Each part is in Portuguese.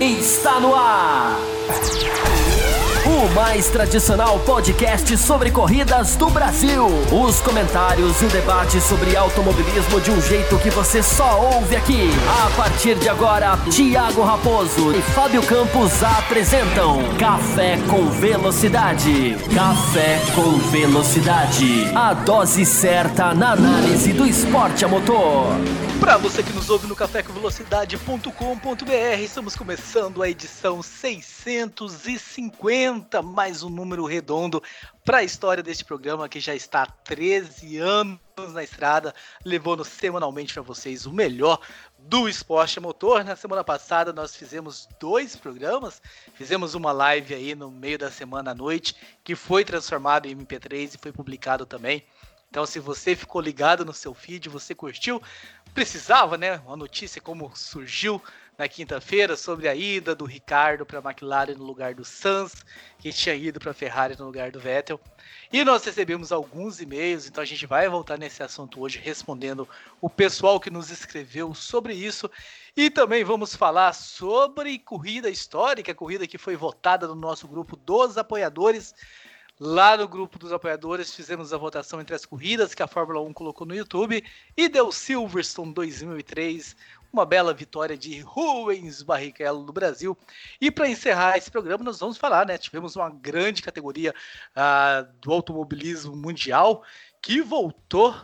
está no ar. O mais tradicional podcast sobre corridas do Brasil. Os comentários e o debate sobre automobilismo de um jeito que você só ouve aqui. A partir de agora, Thiago Raposo e Fábio Campos apresentam Café com Velocidade. Café com Velocidade. A dose certa na análise do esporte a motor. Para você que nos ouve no cafécomvelocidade.com.br, estamos começando a edição 650, mais um número redondo para a história deste programa que já está há 13 anos na estrada, levando semanalmente para vocês o melhor do esporte motor. Na semana passada nós fizemos dois programas, fizemos uma live aí no meio da semana à noite, que foi transformado em MP3 e foi publicado também. Então, se você ficou ligado no seu feed, você curtiu, precisava, né? Uma notícia como surgiu na quinta-feira sobre a ida do Ricardo para a McLaren no lugar do Sainz, que tinha ido para a Ferrari no lugar do Vettel. E nós recebemos alguns e-mails, então a gente vai voltar nesse assunto hoje, respondendo o pessoal que nos escreveu sobre isso. E também vamos falar sobre corrida histórica, corrida que foi votada no nosso grupo dos apoiadores. Lá no grupo dos apoiadores fizemos a votação entre as corridas que a Fórmula 1 colocou no YouTube e deu Silverstone 2003, uma bela vitória de Rubens Barrichello do Brasil. E para encerrar esse programa, nós vamos falar, né? Tivemos uma grande categoria uh, do automobilismo mundial que voltou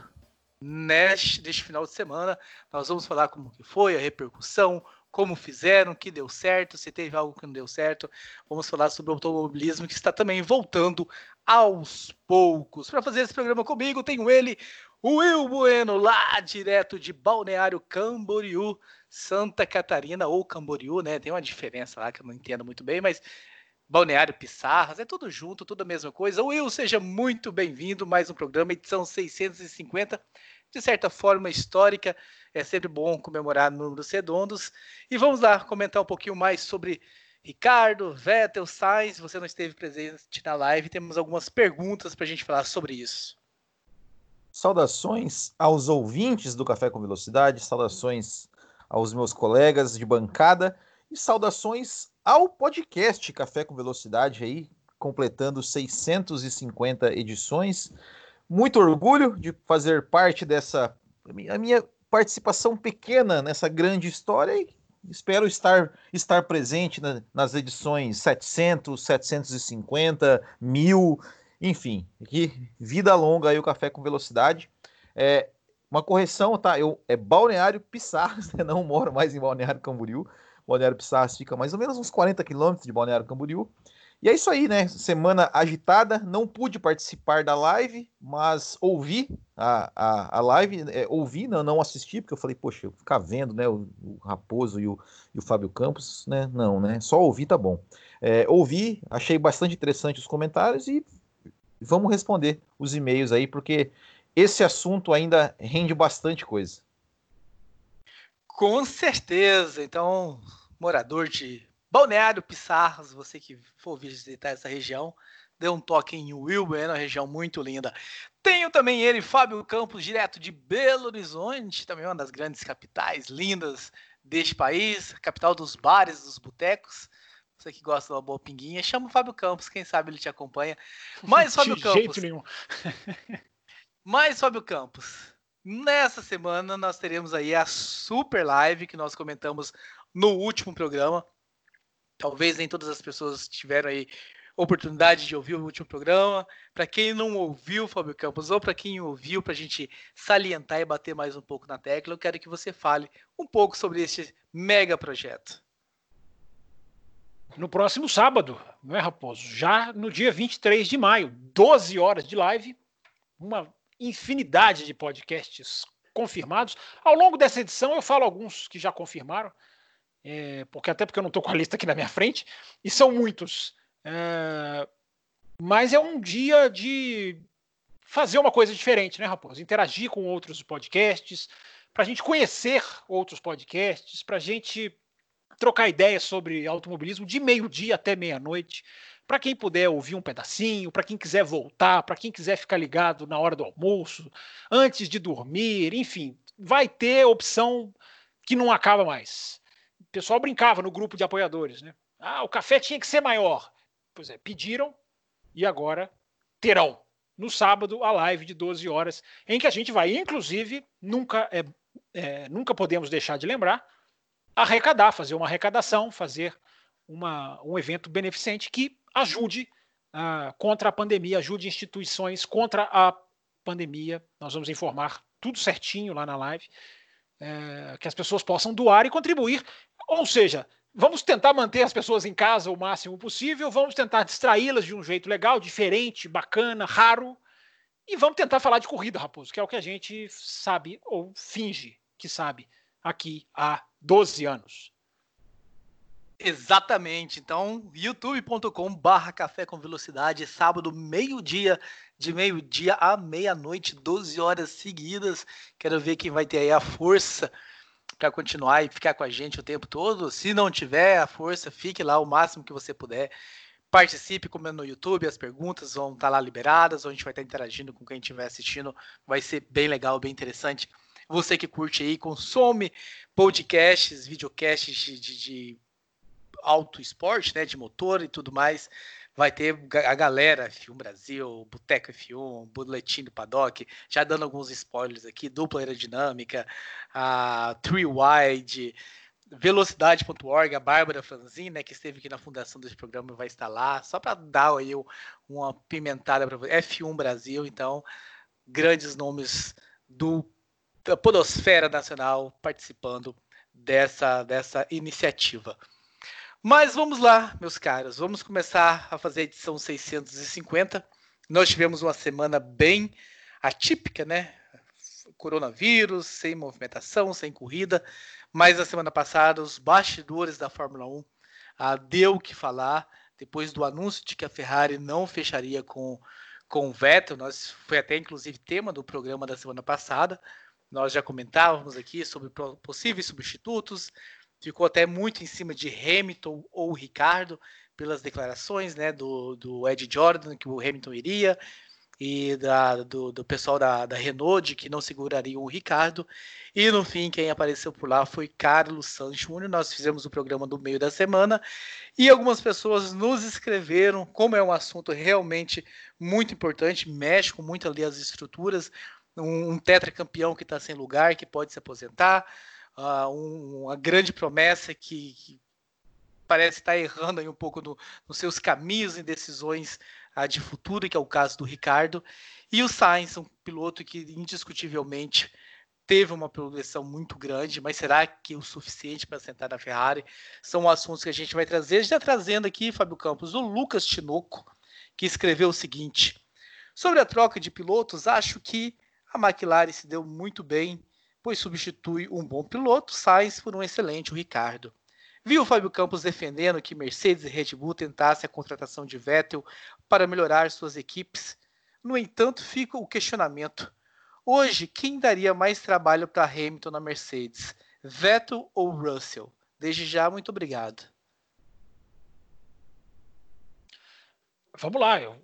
neste, neste final de semana. Nós vamos falar como que foi a repercussão, como fizeram, que deu certo, se teve algo que não deu certo. Vamos falar sobre o automobilismo que está também voltando aos poucos. Para fazer esse programa comigo, tenho ele, Will Bueno, lá direto de Balneário Camboriú, Santa Catarina, ou Camboriú, né? Tem uma diferença lá que eu não entendo muito bem, mas Balneário Pissarras, é tudo junto, tudo a mesma coisa. Will, seja muito bem-vindo, mais um programa, edição 650, de certa forma histórica. É sempre bom comemorar números redondos. E vamos lá comentar um pouquinho mais sobre Ricardo, Vettel, Sainz. Você não esteve presente na live, temos algumas perguntas para a gente falar sobre isso. Saudações aos ouvintes do Café com Velocidade, saudações aos meus colegas de bancada e saudações ao podcast Café com Velocidade aí, completando 650 edições. Muito orgulho de fazer parte dessa a minha participação pequena nessa grande história e espero estar, estar presente na, nas edições 700, 750, 1000, enfim, que vida longa aí o Café com Velocidade. É, uma correção, tá? Eu, é Balneário Pissarras, né? não moro mais em Balneário Camboriú. Balneário Pissarras fica mais ou menos uns 40 quilômetros de Balneário Camboriú. E é isso aí, né? Semana agitada, não pude participar da live, mas ouvi a, a, a live, é, ouvi, não, não assisti, porque eu falei, poxa, eu ficar vendo, né, o, o Raposo e o, e o Fábio Campos, né? Não, né? Só ouvi tá bom. É, ouvi, achei bastante interessante os comentários e vamos responder os e-mails aí, porque esse assunto ainda rende bastante coisa. Com certeza. Então, morador de Balneário Pissarras, você que for visitar essa região, dê um toque em Wilber, é uma região muito linda. Tenho também ele, Fábio Campos, direto de Belo Horizonte, também uma das grandes capitais lindas deste país, capital dos bares, dos botecos. Você que gosta de uma boa pinguinha, chama o Fábio Campos, quem sabe ele te acompanha. Mais Fábio de Campos. jeito nenhum. Mais Fábio Campos. Nessa semana nós teremos aí a super live que nós comentamos no último programa. Talvez nem todas as pessoas tiveram aí oportunidade de ouvir o último programa. Para quem não ouviu, Fábio Campos, ou para quem ouviu, para a gente salientar e bater mais um pouco na tecla, eu quero que você fale um pouco sobre este mega projeto. No próximo sábado, não é, Raposo? Já no dia 23 de maio, 12 horas de live, uma infinidade de podcasts confirmados. Ao longo dessa edição, eu falo alguns que já confirmaram é, porque até porque eu não estou com a lista aqui na minha frente, e são muitos. É, mas é um dia de fazer uma coisa diferente, né, Raposo? Interagir com outros podcasts, para a gente conhecer outros podcasts, para a gente trocar ideias sobre automobilismo de meio-dia até meia-noite. Para quem puder ouvir um pedacinho, para quem quiser voltar, para quem quiser ficar ligado na hora do almoço, antes de dormir, enfim, vai ter opção que não acaba mais. pessoal brincava no grupo de apoiadores, né? Ah, o café tinha que ser maior. Pois é, pediram e agora terão no sábado a live de 12 horas, em que a gente vai, inclusive, nunca, é, é, nunca podemos deixar de lembrar, arrecadar, fazer uma arrecadação, fazer uma, um evento beneficente que ajude uh, contra a pandemia, ajude instituições contra a pandemia. Nós vamos informar tudo certinho lá na live, é, que as pessoas possam doar e contribuir. Ou seja, vamos tentar manter as pessoas em casa o máximo possível, vamos tentar distraí-las de um jeito legal, diferente, bacana, raro, e vamos tentar falar de corrida, Raposo, que é o que a gente sabe ou finge que sabe aqui há 12 anos. Exatamente. Então, youtube.com barra café com velocidade, sábado, meio-dia, de meio-dia à meia-noite, 12 horas seguidas. Quero ver quem vai ter aí a força para continuar e ficar com a gente o tempo todo. Se não tiver a força, fique lá o máximo que você puder. Participe comendo no YouTube, as perguntas vão estar tá lá liberadas, a gente vai estar tá interagindo com quem estiver assistindo. Vai ser bem legal, bem interessante. Você que curte aí, consome podcasts, videocasts de, de, de auto esporte, né, de motor e tudo mais vai ter a galera F1 Brasil, Boteco F1, Boletim do Paddock, já dando alguns spoilers aqui, dupla aerodinâmica, a Three Wide, velocidade.org, a Bárbara Franzin, né, que esteve aqui na fundação desse programa, vai estar lá, só para dar aí uma pimentada para você. F1 Brasil, então, grandes nomes do da podosfera nacional participando dessa, dessa iniciativa. Mas vamos lá, meus caros, vamos começar a fazer a edição 650. Nós tivemos uma semana bem atípica, né? Coronavírus, sem movimentação, sem corrida, mas a semana passada os bastidores da Fórmula 1 ah, deu o que falar depois do anúncio de que a Ferrari não fecharia com, com o Vettel. Nós, foi até inclusive tema do programa da semana passada. Nós já comentávamos aqui sobre possíveis substitutos, ficou até muito em cima de Hamilton ou Ricardo, pelas declarações né, do, do Ed Jordan, que o Hamilton iria, e da, do, do pessoal da, da Renault, de que não segurariam o Ricardo. E no fim, quem apareceu por lá foi Carlos Santos Júnior. Nós fizemos o programa do meio da semana e algumas pessoas nos escreveram, como é um assunto realmente muito importante, mexe com muito ali as estruturas. Um, tetracampeão que está sem lugar, que pode se aposentar uh, um, uma grande promessa que, que, parece estar errando aí um pouco no, nos seus caminhos e decisões uh, de futuro, que é o caso do Ricardo, e o Sainz, um piloto que indiscutivelmente teve uma progressão muito grande, mas será que o suficiente para sentar na Ferrari? São assuntos que a gente vai trazer. Já trazendo aqui, Fábio Campos, o Lucas Tinoco, que escreveu o seguinte: sobre a troca de pilotos, acho que a McLaren se deu muito bem pois substitui um bom piloto, Sainz, por um excelente Ricardo. Viu o Fábio Campos defendendo que Mercedes e Red Bull tentassem a contratação de Vettel para melhorar suas equipes? No entanto, fica o questionamento. Hoje, quem daria mais trabalho para Hamilton na Mercedes? Vettel ou Russell? Desde já, muito obrigado. Vamos lá, eu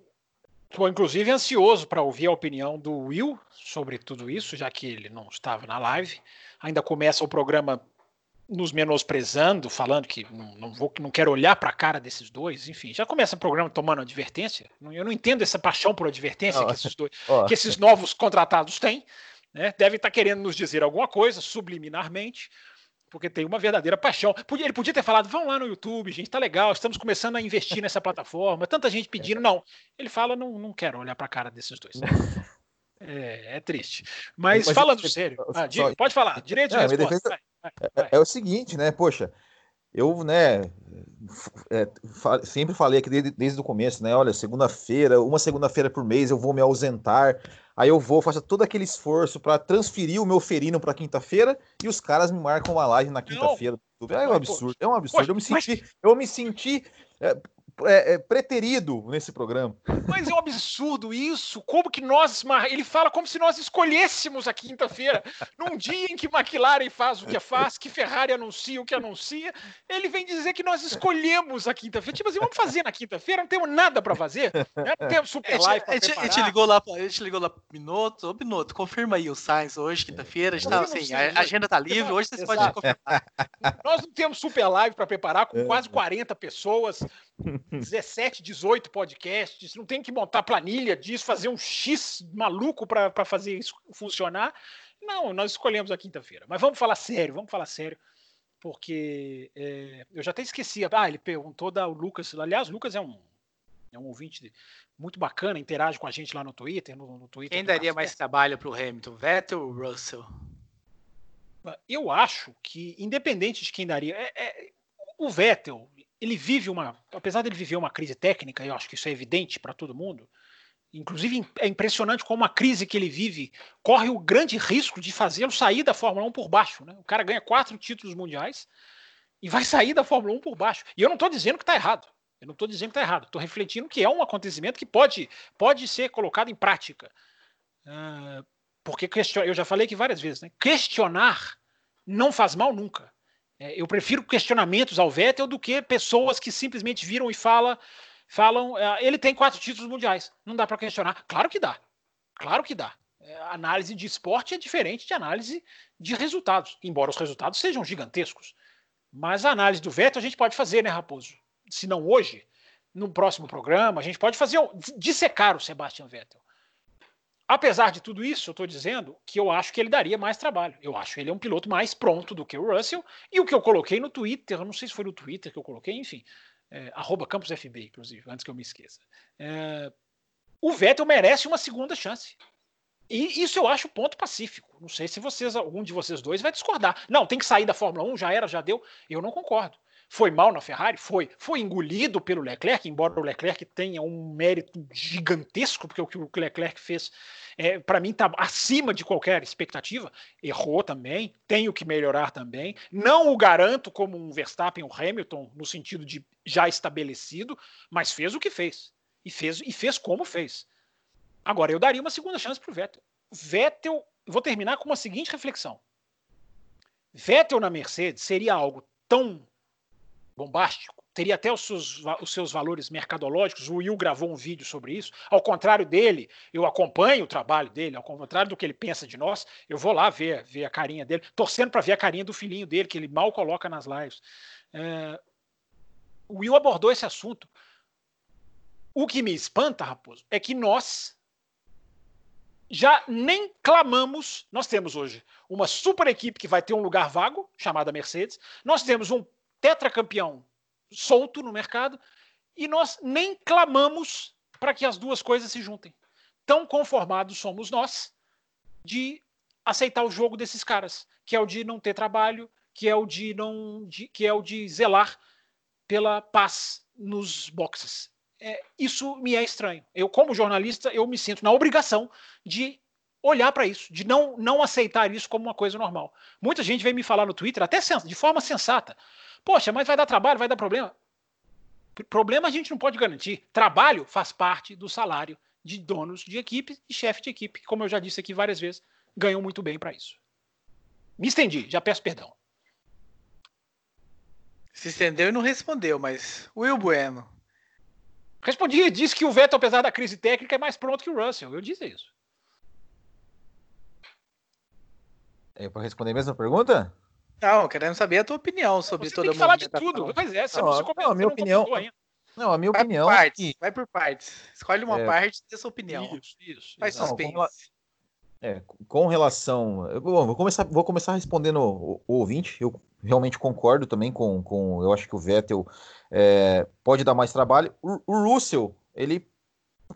Estou, inclusive, ansioso para ouvir a opinião do Will sobre tudo isso, já que ele não estava na live. Ainda começa o programa nos menosprezando, falando que não, não, vou, não quero olhar para a cara desses dois. Enfim, já começa o programa tomando advertência. Eu não entendo essa paixão por advertência oh, que, esses dois, oh. que esses novos contratados têm. Né? Deve estar tá querendo nos dizer alguma coisa subliminarmente porque tem uma verdadeira paixão. Ele podia ter falado, vão lá no YouTube, gente, tá legal, estamos começando a investir nessa plataforma, tanta gente pedindo. Não, ele fala, não, não quero olhar para a cara desses dois. É, é triste. Mas, Mas falando sério, ah, só, pode falar, direito de é, resposta. Defesa, vai, vai, vai. É, é, o seguinte, né, poxa, eu, né, é, sempre falei aqui desde, desde o começo, né, olha, segunda-feira, uma segunda-feira por mês eu vou me ausentar Aí eu vou, faço todo aquele esforço para transferir o meu ferino para quinta-feira e os caras me marcam uma live na quinta-feira. É um absurdo, é um absurdo. eu me senti, eu me senti é, é, é, preterido nesse programa. Mas é um absurdo isso. Como que nós. Ele fala como se nós escolhêssemos a quinta-feira. Num dia em que McLaren faz o que faz, que Ferrari anuncia o que anuncia, ele vem dizer que nós escolhemos a quinta-feira. Tipo assim, vamos fazer na quinta-feira, não temos nada para fazer. Né? Não temos super live. A gente, a gente ligou lá, a gente ligou lá Minuto. Ô, Minuto, confirma aí o Sainz hoje, quinta-feira. Tá, assim, a agenda tá livre, hoje vocês podem confirmar. Nós não temos super live para preparar com quase 40 pessoas. 17, 18 podcasts, não tem que montar planilha disso, fazer um X maluco para fazer isso funcionar. Não, nós escolhemos a quinta-feira. Mas vamos falar sério, vamos falar sério, porque é, eu já até esqueci. Ah, ele perguntou da Lucas. Aliás, o Lucas é um, é um ouvinte muito bacana, interage com a gente lá no Twitter. No, no Twitter Quem daria mais trabalho para o Hamilton, Vettel ou Russell? Eu acho que, independente de quem daria, é, é, o Vettel, ele vive uma, apesar dele viver uma crise técnica, eu acho que isso é evidente para todo mundo. Inclusive é impressionante como a crise que ele vive corre o grande risco de fazê-lo sair da Fórmula 1 por baixo. Né? O cara ganha quatro títulos mundiais e vai sair da Fórmula 1 por baixo. E eu não estou dizendo que está errado. Eu não estou dizendo que está errado. Estou refletindo que é um acontecimento que pode, pode ser colocado em prática. Uh, porque eu já falei aqui várias vezes, né? questionar não faz mal nunca. É, eu prefiro questionamentos ao Vettel do que pessoas que simplesmente viram e fala, falam. É, ele tem quatro títulos mundiais. Não dá para questionar. Claro que dá. Claro que dá. É, análise de esporte é diferente de análise de resultados, embora os resultados sejam gigantescos. Mas a análise do Vettel a gente pode fazer, né, Raposo? Se não hoje, no próximo programa, a gente pode fazer dissecar o Sebastian Vettel. Apesar de tudo isso, eu estou dizendo que eu acho que ele daria mais trabalho. Eu acho que ele é um piloto mais pronto do que o Russell. E o que eu coloquei no Twitter, não sei se foi no Twitter que eu coloquei, enfim, é, CampusFB, inclusive, antes que eu me esqueça. É, o Vettel merece uma segunda chance. E isso eu acho ponto pacífico. Não sei se vocês, algum de vocês dois vai discordar. Não, tem que sair da Fórmula 1, já era, já deu. Eu não concordo. Foi mal na Ferrari? Foi. Foi engolido pelo Leclerc, embora o Leclerc tenha um mérito gigantesco, porque o que o Leclerc fez, é, para mim, está acima de qualquer expectativa. Errou também, tenho que melhorar também. Não o garanto como um Verstappen ou Hamilton, no sentido de já estabelecido, mas fez o que fez. E fez, e fez como fez. Agora, eu daria uma segunda chance para o Vettel. Vettel, vou terminar com uma seguinte reflexão. Vettel na Mercedes seria algo tão bombástico, teria até os seus, os seus valores mercadológicos. O Will gravou um vídeo sobre isso. Ao contrário dele, eu acompanho o trabalho dele, ao contrário do que ele pensa de nós, eu vou lá ver, ver a carinha dele, torcendo para ver a carinha do filhinho dele, que ele mal coloca nas lives. É, o Will abordou esse assunto. O que me espanta, Raposo, é que nós já nem clamamos. Nós temos hoje uma super equipe que vai ter um lugar vago, chamada Mercedes. Nós temos um tetracampeão solto no mercado e nós nem clamamos para que as duas coisas se juntem. Tão conformados somos nós de aceitar o jogo desses caras, que é o de não ter trabalho, que é o de não, de, que é o de zelar pela paz nos boxes. É, isso me é estranho. Eu, como jornalista, eu me sinto na obrigação de olhar para isso, de não, não aceitar isso como uma coisa normal. Muita gente vem me falar no Twitter, até de forma sensata. Poxa, mas vai dar trabalho, vai dar problema. Problema a gente não pode garantir. Trabalho faz parte do salário de donos de equipe e chefe de equipe, que, como eu já disse aqui várias vezes, ganham muito bem para isso. Me estendi, já peço perdão. Se estendeu e não respondeu, mas Will Bueno. Respondi, disse que o Vettel, apesar da crise técnica, é mais pronto que o Russell. Eu disse isso. É para responder a mesma pergunta? Não, querendo saber a tua opinião sobre você toda tem que falar de tudo. Pois é, você não, não, não, a minha opinião. Não, a minha vai opinião. Por partes, é que... Vai por partes. Escolhe uma é... parte e dê sua opinião. Isso, isso. Faz suspense. Com, é, com relação. Bom, vou começar, vou começar respondendo o, o, ouvinte. Eu realmente concordo também com. com eu acho que o Vettel é, pode dar mais trabalho. O, o Russell, ele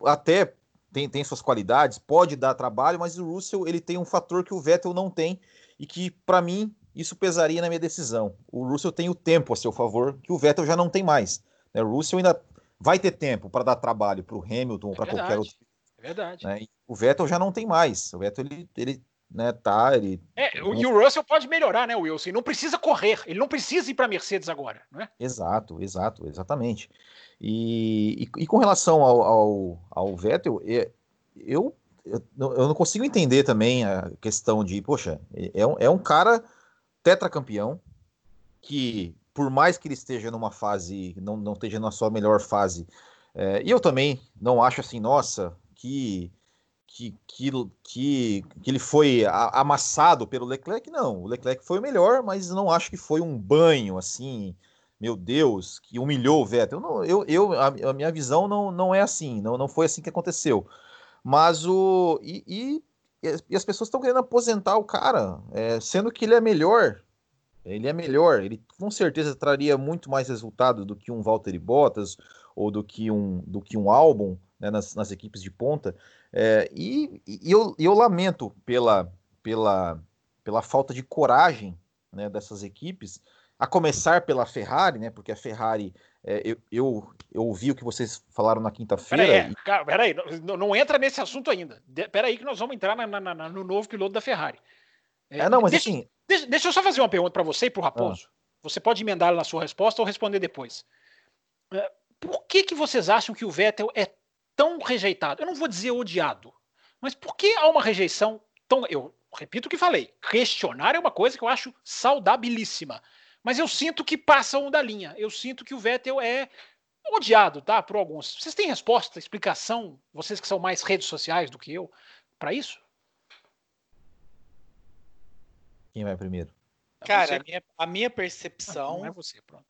até tem, tem suas qualidades, pode dar trabalho, mas o Russell ele tem um fator que o Vettel não tem e que, para mim, isso pesaria na minha decisão. O Russell tem o tempo a seu favor, que o Vettel já não tem mais. Né? O Russell ainda vai ter tempo para dar trabalho para o Hamilton ou é para qualquer outro. É verdade. Né? O Vettel já não tem mais. O Vettel ele, ele né, tá, ele... É, o, e o Russell pode melhorar, né, Wilson? Ele não precisa correr, ele não precisa ir para Mercedes agora, né? Exato, exato, exatamente. E, e, e com relação ao, ao, ao Vettel, é, eu, eu, eu, não consigo entender também a questão de, poxa, é é um cara tetracampeão que, por mais que ele esteja numa fase, não, não esteja na sua melhor fase, é, e eu também não acho assim, nossa, que que, que, que, que ele foi amassado pelo Leclerc, não. O Leclerc foi o melhor, mas não acho que foi um banho assim, meu Deus, que humilhou o Vettel. Não, eu, eu, a, a, minha visão não, não é assim, não, não foi assim que aconteceu. Mas o. E, e, e as pessoas estão querendo aposentar o cara, é, sendo que ele é melhor. Ele é melhor, ele com certeza traria muito mais resultado do que um Valtteri Bottas ou do que um, do que um álbum né, nas, nas equipes de ponta. É, e, e eu, eu, lamento pela, pela, pela falta de coragem né, dessas equipes, a começar pela Ferrari, né, porque a Ferrari, é, eu, eu, eu, ouvi o que vocês falaram na quinta-feira. Peraí, e... cara, peraí não, não, entra nesse assunto ainda. De, peraí que nós vamos entrar na, na, na, no novo piloto da Ferrari. É, é não, mas deixa, assim... Deixa, deixa, eu só fazer uma pergunta para você e para o Raposo. Ah. Você pode emendar na sua resposta ou responder depois. É, por que, que vocês acham que o Vettel é tão rejeitado? Eu não vou dizer odiado, mas por que há uma rejeição tão. Eu repito o que falei: questionar é uma coisa que eu acho saudabilíssima. Mas eu sinto que passam da linha. Eu sinto que o Vettel é odiado, tá? Por alguns. Vocês têm resposta, explicação? Vocês que são mais redes sociais do que eu, para isso? Quem vai primeiro? Cara, a minha, a minha percepção. Ah, não é você, pronto.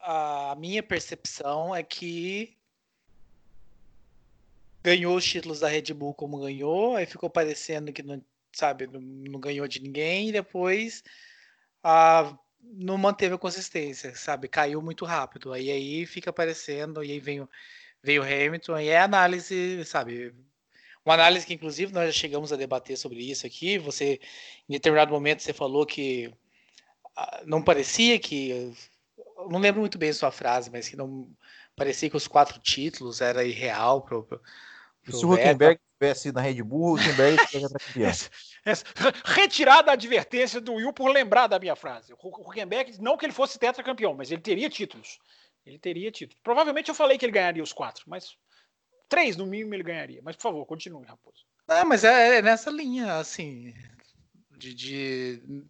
A minha percepção é que ganhou os títulos da Red Bull como ganhou, aí ficou parecendo que não, sabe, não, não ganhou de ninguém, e depois ah, não manteve a consistência, sabe, caiu muito rápido. Aí aí fica parecendo, e aí vem o, veio o Hamilton, e é análise, sabe, uma análise que inclusive nós já chegamos a debater sobre isso aqui. Você, em determinado momento, você falou que ah, não parecia que, não lembro muito bem a sua frase, mas que não parecia que os quatro títulos era irreal para se o Huckenberg tivesse na Red Bull, o Huckenberg seria campeão. Essa, essa, retirada a advertência do Will por lembrar da minha frase. O Huckenberg, não que ele fosse tetracampeão, mas ele teria títulos. Ele teria títulos. Provavelmente eu falei que ele ganharia os quatro, mas três no mínimo ele ganharia. Mas por favor, continue, Raposo. Não, mas é, é nessa linha, assim, de, de,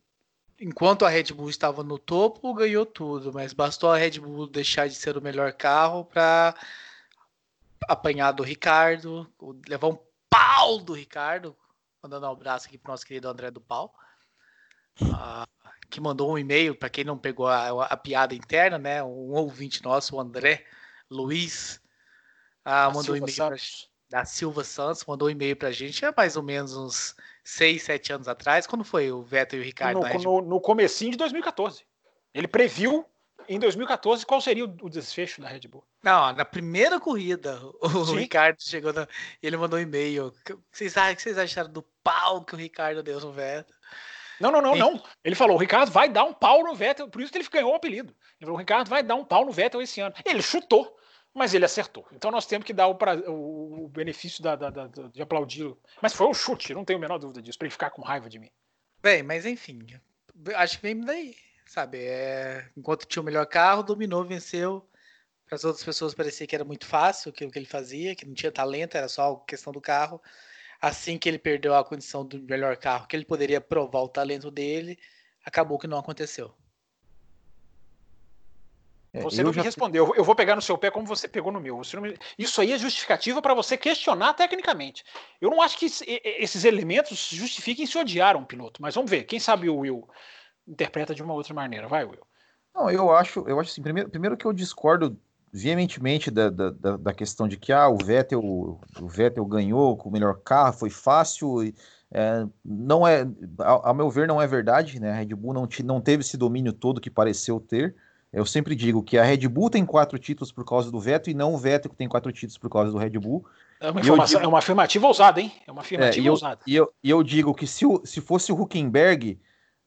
enquanto a Red Bull estava no topo, ganhou tudo, mas bastou a Red Bull deixar de ser o melhor carro para apanhar do Ricardo, levar um pau do Ricardo, mandando um abraço aqui para o nosso querido André do Pau, uh, que mandou um e-mail, para quem não pegou a, a, piada interna, né? Um ouvinte nosso, o André Luiz, uh, mandou um e-mail pra, da Silva Santos, mandou um e-mail para a gente há mais ou menos uns 6, 7 anos atrás. Quando foi o Vettel e o Ricardo? No, no, no comecinho de 2014. Ele previu em 2014 qual seria o desfecho da Red Bull. Não, na primeira corrida, o Sim. Ricardo chegou na, ele mandou um e-mail. O que vocês, acharam do pau que o Ricardo deu no Vettel? Não, não, não, e... não. Ele falou: o Ricardo vai dar um pau no Vettel, por isso que ele ganhou o apelido. Ele falou: o Ricardo vai dar um pau no Vettel esse ano. Ele chutou, mas ele acertou. Então nós temos que dar o, pra, o, o benefício da, da, da, de aplaudi-lo. Mas foi um chute, não tenho a menor dúvida disso, para ele ficar com raiva de mim. Bem, mas enfim, acho que vem daí sabe? É, enquanto tinha o melhor carro, dominou, venceu. Para as outras pessoas parecia que era muito fácil o que ele fazia, que não tinha talento, era só questão do carro. Assim que ele perdeu a condição do melhor carro, que ele poderia provar o talento dele, acabou que não aconteceu. É, você não me respondeu. Eu vou pegar no seu pé como você pegou no meu. Me... Isso aí é justificativa para você questionar tecnicamente. Eu não acho que esses elementos justifiquem se odiar um piloto, mas vamos ver. Quem sabe o Will interpreta de uma outra maneira. Vai, Will. Não, eu acho, eu acho assim, primeiro, primeiro que eu discordo veementemente da, da, da questão de que ah, o Vettel, o Vettel ganhou com o melhor carro, foi fácil. É, não é, a, a, meu ver, não é verdade, né? A Red Bull não, não teve esse domínio todo que pareceu ter. Eu sempre digo que a Red Bull tem quatro títulos por causa do Vettel e não o Vettel que tem quatro títulos por causa do Red Bull. É uma, digo, é uma afirmativa ousada, hein? É uma afirmativa é, e ousada. E eu, e eu digo que se, o, se fosse o Huckenberg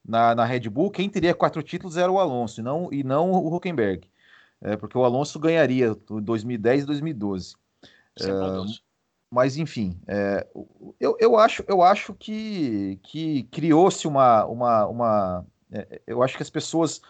na, na Red Bull, quem teria quatro títulos era o Alonso e não, e não o Huckenberg. É, porque o Alonso ganharia 2010 e 2012. É, mas enfim, é, eu, eu, acho, eu acho que, que criou-se uma, uma, uma é, eu acho que as pessoas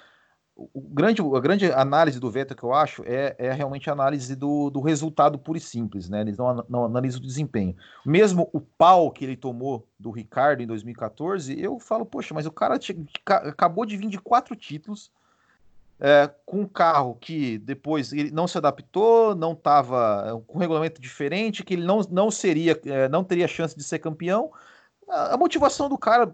o grande, a grande análise do Vettel que eu acho é, é realmente a análise do, do resultado puro e simples, né? Eles não, não analisam o desempenho. Mesmo o pau que ele tomou do Ricardo em 2014, eu falo, poxa, mas o cara acabou de vir de quatro títulos é, com um carro que depois ele não se adaptou, não estava com um regulamento diferente, que ele não, não seria, é, não teria chance de ser campeão. A, motivação do cara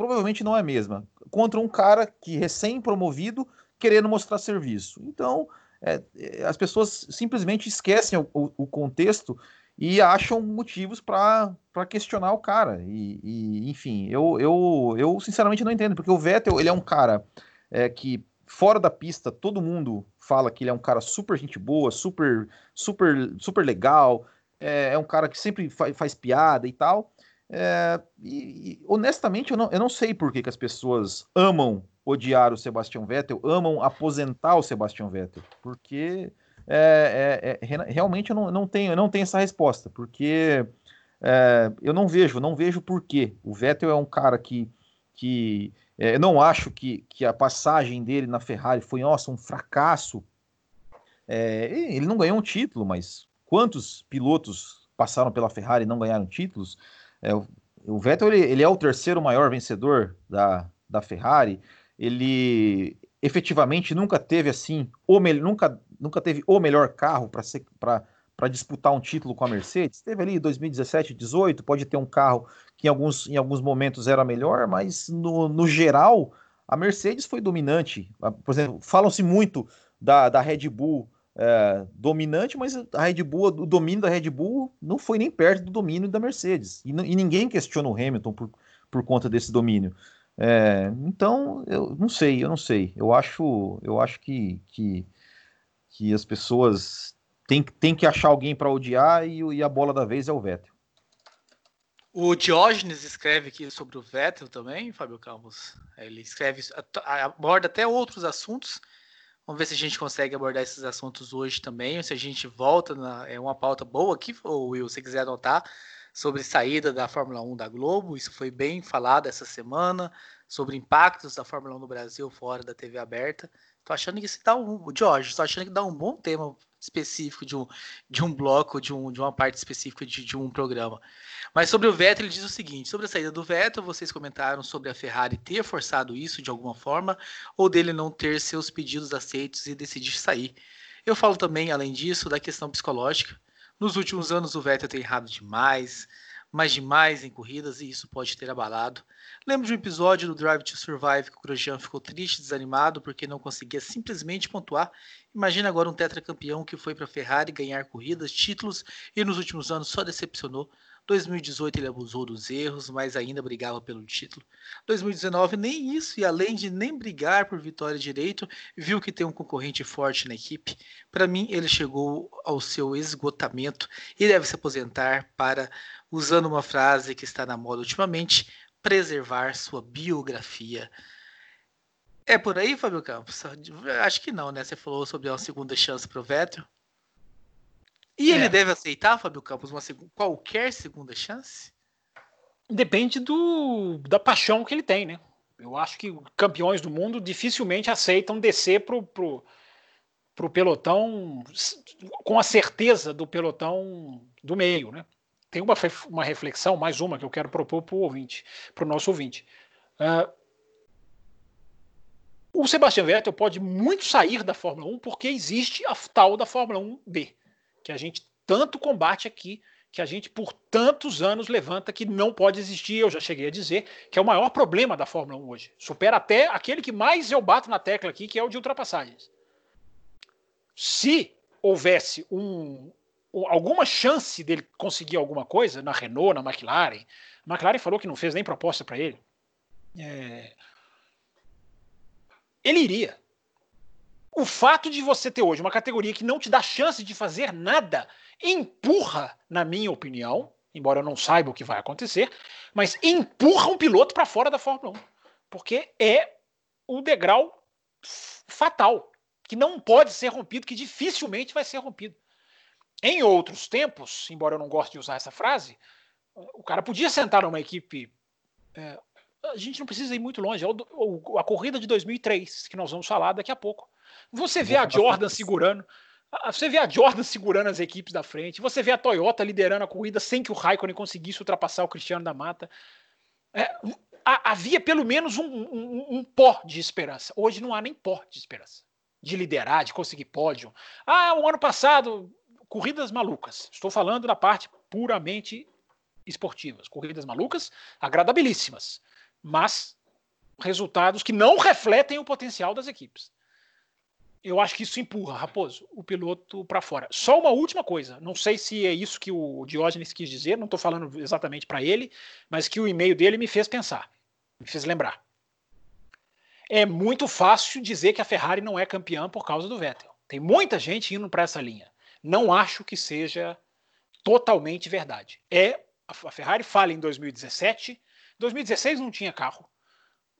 provavelmente não é a mesma contra um cara que recém-promovido querendo mostrar serviço. Então, é, é as pessoas simplesmente esquecem o, o, o contexto e acham motivos para questionar o cara. E, e, enfim, eu, eu, eu sinceramente não entendo, porque o Vettel ele é um cara é, que fora da pista todo mundo fala que ele é um cara super gente boa, super super super legal, é, é um cara que sempre fa faz piada e tal. É, e, e, honestamente, eu não, eu não sei por que, que as pessoas amam odiar o Sebastian Vettel, amam aposentar o Sebastian Vettel, porque é, é, é realmente eu não, não, tenho, eu não tenho essa resposta, porque é, eu não vejo, não vejo por quê. O Vettel é um cara que, que é, eu não acho que, que a passagem dele na Ferrari foi, nossa, um fracasso. ele não ganhou um título, mas quantos pilotos passaram pela Ferrari e não ganharam títulos? É, o Vettel ele, ele, é o terceiro maior vencedor da, da Ferrari. Ele efetivamente nunca teve assim o nunca, nunca teve o melhor carro para ser para disputar um título com a Mercedes. Teve ali 2017, 18, pode ter um carro que em alguns, em alguns momentos era melhor, mas no, no geral a Mercedes foi dominante. Por exemplo, falam-se muito da, da Red Bull é, dominante, mas a Red Bull, o domínio da Red Bull não foi nem perto do domínio da Mercedes. E, e ninguém questiona o Hamilton por, por conta desse domínio. É, então, eu não sei, eu não sei. Eu acho, eu acho que, que, que as pessoas têm, têm que achar alguém para odiar e, e, a bola da vez é o Vettel. O Diógenes escreve aqui sobre o Vettel também, Fábio Campos. Ele escreve, aborda até outros assuntos, Vamos ver se a gente consegue abordar esses assuntos hoje também, se a gente volta, na, é uma pauta boa aqui, ou Will, se quiser anotar, sobre saída da Fórmula 1 da Globo, isso foi bem falado essa semana, sobre impactos da Fórmula 1 no Brasil fora da TV aberta. Tô achando que isso dá um, Jorge, tô achando que dá um bom tema específico de um, de um bloco, de, um, de uma parte específica de, de um programa. Mas sobre o Vettel, ele diz o seguinte: sobre a saída do Vettel, vocês comentaram sobre a Ferrari ter forçado isso de alguma forma, ou dele não ter seus pedidos aceitos e decidir sair. Eu falo também, além disso, da questão psicológica. Nos últimos anos, o Vettel tem errado demais, mas demais em corridas, e isso pode ter abalado. Lembro de um episódio do Drive to Survive que o Grosjean ficou triste, desanimado, porque não conseguia simplesmente pontuar. Imagina agora um tetracampeão que foi para a Ferrari ganhar corridas, títulos, e nos últimos anos só decepcionou. 2018 ele abusou dos erros, mas ainda brigava pelo título. 2019 nem isso, e além de nem brigar por vitória direito, viu que tem um concorrente forte na equipe. Para mim, ele chegou ao seu esgotamento e deve se aposentar para, usando uma frase que está na moda ultimamente, preservar sua biografia. É por aí, Fábio Campos? Acho que não, né? Você falou sobre uma segunda chance para o Vettel. E é. ele deve aceitar, Fábio Campos, uma seg qualquer segunda chance? Depende do, da paixão que ele tem, né? Eu acho que campeões do mundo dificilmente aceitam descer pro, pro, pro pelotão com a certeza do pelotão do meio, né? Tem uma, uma reflexão, mais uma, que eu quero propor para o ouvinte, para o nosso ouvinte. Uh, o Sebastian Vettel pode muito sair da Fórmula 1 porque existe a tal da Fórmula 1B que a gente tanto combate aqui, que a gente por tantos anos levanta que não pode existir, eu já cheguei a dizer, que é o maior problema da Fórmula 1 hoje. Supera até aquele que mais eu bato na tecla aqui, que é o de ultrapassagens. Se houvesse um, alguma chance dele conseguir alguma coisa na Renault, na McLaren, a McLaren falou que não fez nem proposta para ele. É... Ele iria o fato de você ter hoje uma categoria que não te dá chance de fazer nada empurra, na minha opinião, embora eu não saiba o que vai acontecer, mas empurra um piloto para fora da Fórmula 1, porque é o degrau fatal, que não pode ser rompido, que dificilmente vai ser rompido. em outros tempos, embora eu não goste de usar essa frase, o cara podia sentar numa equipe. É, a gente não precisa ir muito longe. É o, a corrida de 2003, que nós vamos falar daqui a pouco. Você vê a Jordan segurando. Você vê a Jordan segurando as equipes da frente. Você vê a Toyota liderando a corrida sem que o Raikkonen conseguisse ultrapassar o Cristiano da Mata. É, havia pelo menos um, um, um, pó de esperança. Hoje não há nem pó de esperança. De liderar, de conseguir pódio. Ah, o ano passado, corridas malucas. Estou falando da parte puramente esportivas. Corridas malucas, agradabilíssimas. Mas resultados que não refletem o potencial das equipes eu acho que isso empurra, Raposo, o piloto para fora. Só uma última coisa, não sei se é isso que o Diógenes quis dizer, não estou falando exatamente para ele, mas que o e-mail dele me fez pensar, me fez lembrar. É muito fácil dizer que a Ferrari não é campeã por causa do Vettel. Tem muita gente indo para essa linha. Não acho que seja totalmente verdade. É a Ferrari fala em 2017, 2016 não tinha carro,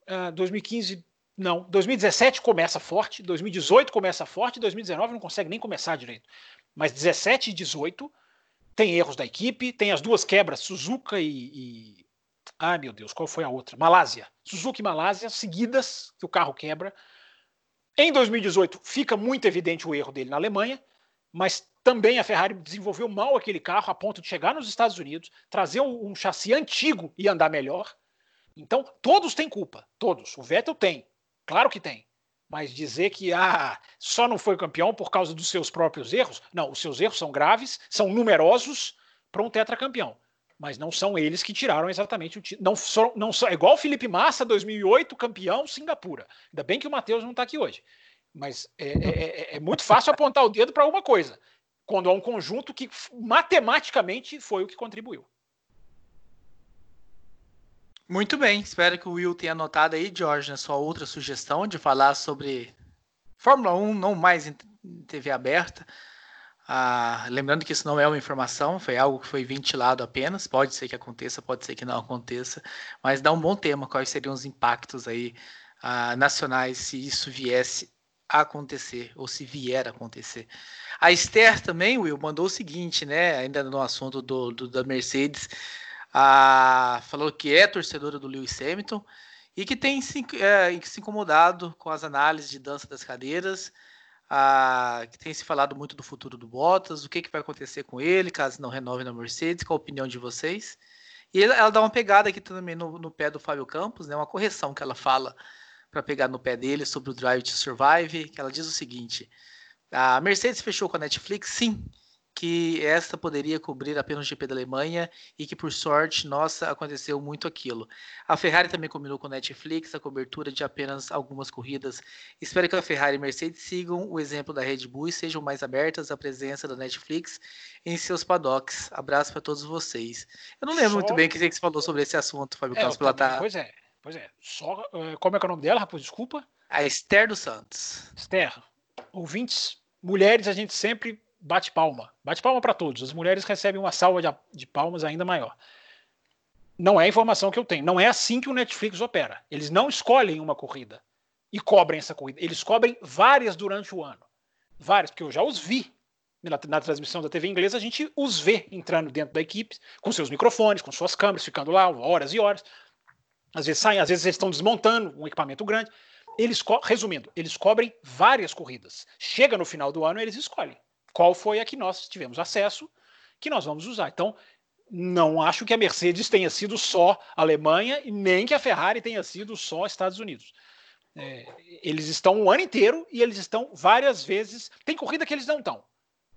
uh, ah, 2015 não, 2017 começa forte, 2018 começa forte, 2019 não consegue nem começar direito. Mas 17 e 18 tem erros da equipe, tem as duas quebras, Suzuka e, e... Ai meu Deus, qual foi a outra? Malásia. Suzuka e Malásia seguidas que o carro quebra. Em 2018 fica muito evidente o erro dele na Alemanha, mas também a Ferrari desenvolveu mal aquele carro a ponto de chegar nos Estados Unidos, trazer um chassi antigo e andar melhor. Então, todos têm culpa, todos. O Vettel tem, Claro que tem. Mas dizer que ah, só não foi campeão por causa dos seus próprios erros, não, os seus erros são graves, são numerosos para um tetracampeão. Mas não são eles que tiraram exatamente o título. Não são, não são, é igual Felipe Massa, 2008, campeão Singapura. Ainda bem que o Matheus não está aqui hoje. Mas é, é, é, é muito fácil apontar o dedo para uma coisa, quando há um conjunto que matematicamente foi o que contribuiu. Muito bem, espero que o Will tenha anotado aí, George, na sua outra sugestão de falar sobre Fórmula 1, não mais em TV aberta. Ah, lembrando que isso não é uma informação, foi algo que foi ventilado apenas. Pode ser que aconteça, pode ser que não aconteça, mas dá um bom tema. Quais seriam os impactos aí ah, nacionais se isso viesse a acontecer ou se vier a acontecer? A Esther também, Will, mandou o seguinte, né? Ainda no assunto do, do da Mercedes ah, falou que é torcedora do Lewis Hamilton e que tem se, é, se incomodado com as análises de dança das cadeiras, ah, que tem se falado muito do futuro do Bottas, o que, que vai acontecer com ele caso não renove na Mercedes, qual a opinião de vocês? E ela dá uma pegada aqui também no, no pé do Fábio Campos, né, uma correção que ela fala para pegar no pé dele sobre o Drive to Survive, que ela diz o seguinte: a Mercedes fechou com a Netflix, sim, que esta poderia cobrir apenas o GP da Alemanha e que, por sorte, nossa, aconteceu muito aquilo. A Ferrari também combinou com a Netflix a cobertura de apenas algumas corridas. Espero que a Ferrari e a Mercedes sigam o exemplo da Red Bull e sejam mais abertas à presença da Netflix em seus paddocks. Abraço para todos vocês. Eu não lembro Só... muito bem o que você falou sobre esse assunto, Fábio é, Carlos tá... Pois é, pois é. Só, uh, como é que é o nome dela, rapaz? Desculpa. A Esther dos Santos. Esther, ouvintes, mulheres, a gente sempre bate palma. Bate palma para todos. As mulheres recebem uma salva de, palmas ainda maior. Não é a informação que eu tenho. Não é assim que o Netflix opera. Eles não escolhem uma corrida e cobrem essa corrida. Eles cobrem várias durante o ano. Várias, porque eu já os vi. Na, na transmissão da TV inglesa, a gente os vê entrando dentro da equipe, com seus microfones, com suas câmeras, ficando lá horas e horas. Às vezes saem, às vezes eles estão desmontando um equipamento grande. Eles, resumindo, eles cobrem várias corridas. Chega no final do ano, eles escolhem qual foi a que nós tivemos acesso, que nós vamos usar. Então, não acho que a Mercedes tenha sido só Alemanha e nem que a Ferrari tenha sido só Estados Unidos. É, eles estão um ano inteiro e eles estão várias vezes. Tem corrida que eles não estão.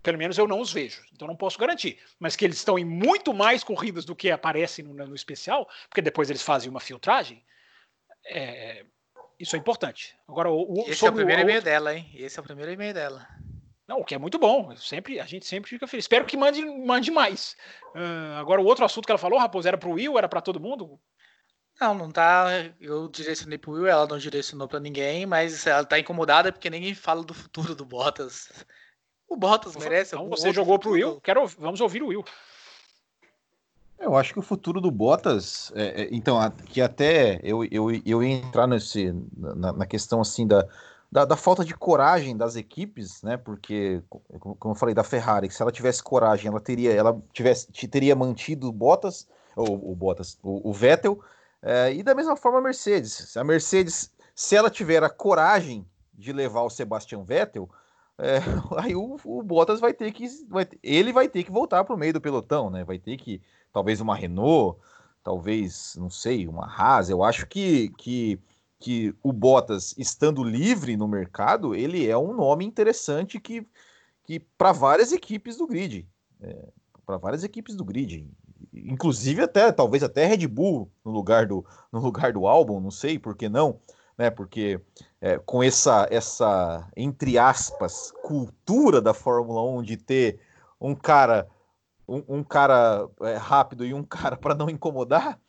Pelo menos eu não os vejo, então não posso garantir. Mas que eles estão em muito mais corridas do que aparecem no, no especial, porque depois eles fazem uma filtragem. É, isso é importante. Agora, o, o, Esse é o primeiro e-mail dela, hein? Esse é o primeiro e-mail dela. Não, o que é muito bom. Sempre, a gente sempre fica feliz. Espero que mande, mande mais. Uh, agora, o outro assunto que ela falou, Raposo, era para o Will, era para todo mundo? Não, não tá. Eu direcionei pro Will, ela não direcionou para ninguém, mas ela tá incomodada porque ninguém fala do futuro do Bottas. O Bottas merece. Então, você jogou pro Will? Quero, vamos ouvir o Will. Eu acho que o futuro do Bottas, é, é, então, que até eu, eu, eu ia entrar nesse, na, na questão assim da, da, da, falta de coragem das equipes, né? Porque, como eu falei da Ferrari, se ela tivesse coragem, ela teria, ela tivesse, teria mantido Bottas, ou o Bottas, o, o Vettel, é, e da mesma forma a Mercedes. A Mercedes, se ela tiver a coragem de levar o Sebastian Vettel, é, aí o, o, Bottas vai ter que, vai, ele vai ter que voltar para o meio do pelotão, né? Vai ter que, talvez uma Renault, talvez, não sei, uma Haas. Eu acho que, que que o Bottas, estando livre no mercado, ele é um nome interessante que, que para várias equipes do grid. É, para várias equipes do grid. Inclusive até, talvez até Red Bull no lugar do, no lugar do álbum, não sei por que não, né? Porque é, com essa, essa, entre aspas, cultura da Fórmula 1 de ter um cara, um, um cara é, rápido e um cara para não incomodar,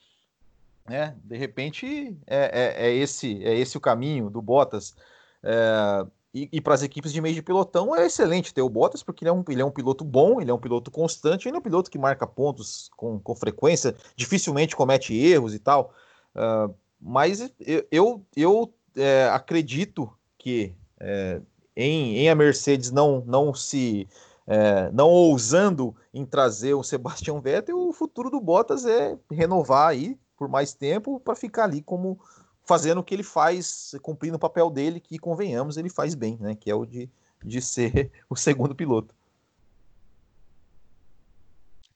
né? De repente é, é, é, esse é esse o caminho do Bottas. É, e, e para as equipes de meio de pelotão é excelente ter o Bottas, porque ele é, um, ele é um piloto bom, ele é um piloto constante, ele é um piloto que marca pontos com, com frequência, dificilmente comete erros e tal. Uh, mas eu, eu, eu é, acredito que é, em, em a Mercedes não, não se é, não ousando em trazer o Sebastian Vettel, o futuro do Bottas é renovar aí por mais tempo para ficar ali como fazendo o que ele faz, cumprindo o papel dele, que convenhamos, ele faz bem, né? Que é o de, de ser o segundo piloto.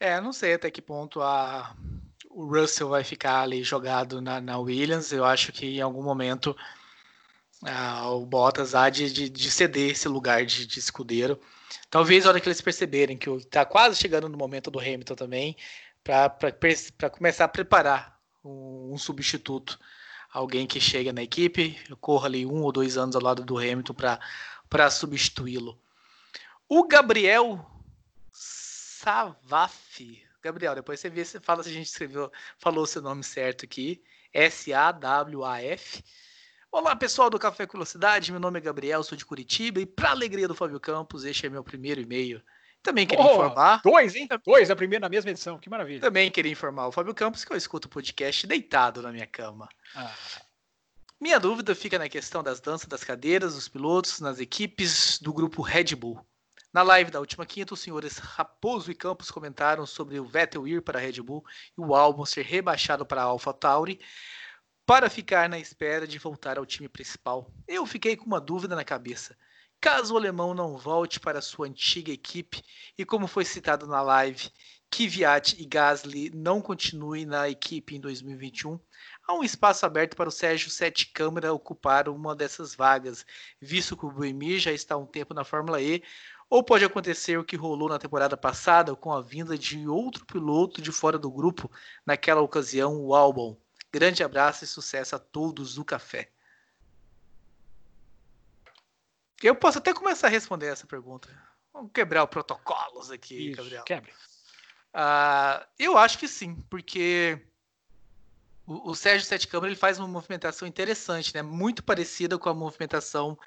É, não sei até que ponto a, o Russell vai ficar ali jogado na, na Williams. Eu acho que em algum momento o Bottas há de, de, de, ceder esse lugar de, de escudeiro. Talvez na hora que eles perceberem que está quase chegando no momento do Hamilton também, para começar a preparar um, um substituto, alguém que chega na equipe, corra ali um ou dois anos ao lado do Hamilton para substituí-lo. O Gabriel Savaf. Gabriel, depois você vê, você fala se a gente escreveu, falou o seu nome certo aqui. S-A-W-A-F. Olá, pessoal do Café com Velocidade. Meu nome é Gabriel, sou de Curitiba e, para alegria do Fábio Campos, este é meu primeiro e-mail também queria oh, informar. Dois, hein? Dois, a primeira na mesma edição, que maravilha. Também queria informar o Fábio Campos que eu escuto o podcast deitado na minha cama. Ah. Minha dúvida fica na questão das danças das cadeiras dos pilotos nas equipes do grupo Red Bull. Na live da última quinta, os senhores Raposo e Campos comentaram sobre o Vettel ir para a Red Bull e o álbum ser rebaixado para a AlphaTauri para ficar na espera de voltar ao time principal. Eu fiquei com uma dúvida na cabeça. Caso o alemão não volte para sua antiga equipe e como foi citado na live, Kvyat e Gasly não continuem na equipe em 2021, há um espaço aberto para o Sérgio Sete Câmara ocupar uma dessas vagas, visto que o Buemi já está há um tempo na Fórmula E, ou pode acontecer o que rolou na temporada passada com a vinda de outro piloto de fora do grupo, naquela ocasião o Albon. Grande abraço e sucesso a todos do café. Eu posso até começar a responder essa pergunta. Vamos quebrar os protocolos aqui, Isso, Gabriel. Quebre. Uh, eu acho que sim, porque o, o Sérgio Sete Câmara ele faz uma movimentação interessante, né? Muito parecida com a movimentação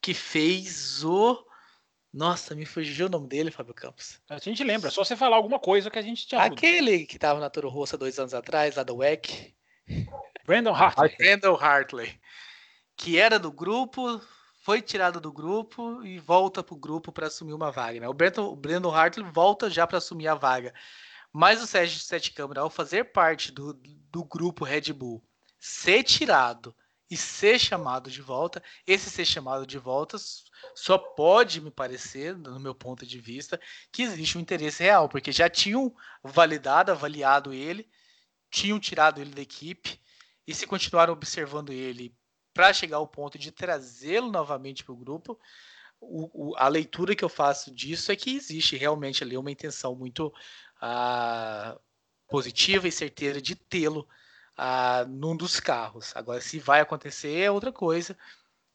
que fez o. Nossa, me fugiu o nome dele, Fábio Campos. A gente lembra, só você falar alguma coisa que a gente tinha. Aquele que estava na Toro Rosso dois anos atrás, lá do WEC. Brandon Hartley. Brandon Hartley. Que era do grupo, foi tirado do grupo e volta para o grupo para assumir uma vaga. Né? O, Brandon, o Hartley volta já para assumir a vaga. Mas o Sérgio Sete Câmara, ao fazer parte do, do grupo Red Bull, ser tirado e ser chamado de volta, esse ser chamado de volta só pode me parecer, no meu ponto de vista, que existe um interesse real, porque já tinham validado, avaliado ele, tinham tirado ele da equipe, e se continuaram observando ele para chegar ao ponto de trazê-lo novamente para o grupo, a leitura que eu faço disso é que existe realmente ali uma intenção muito uh, positiva e certeira de tê-lo uh, num dos carros. Agora, se vai acontecer é outra coisa,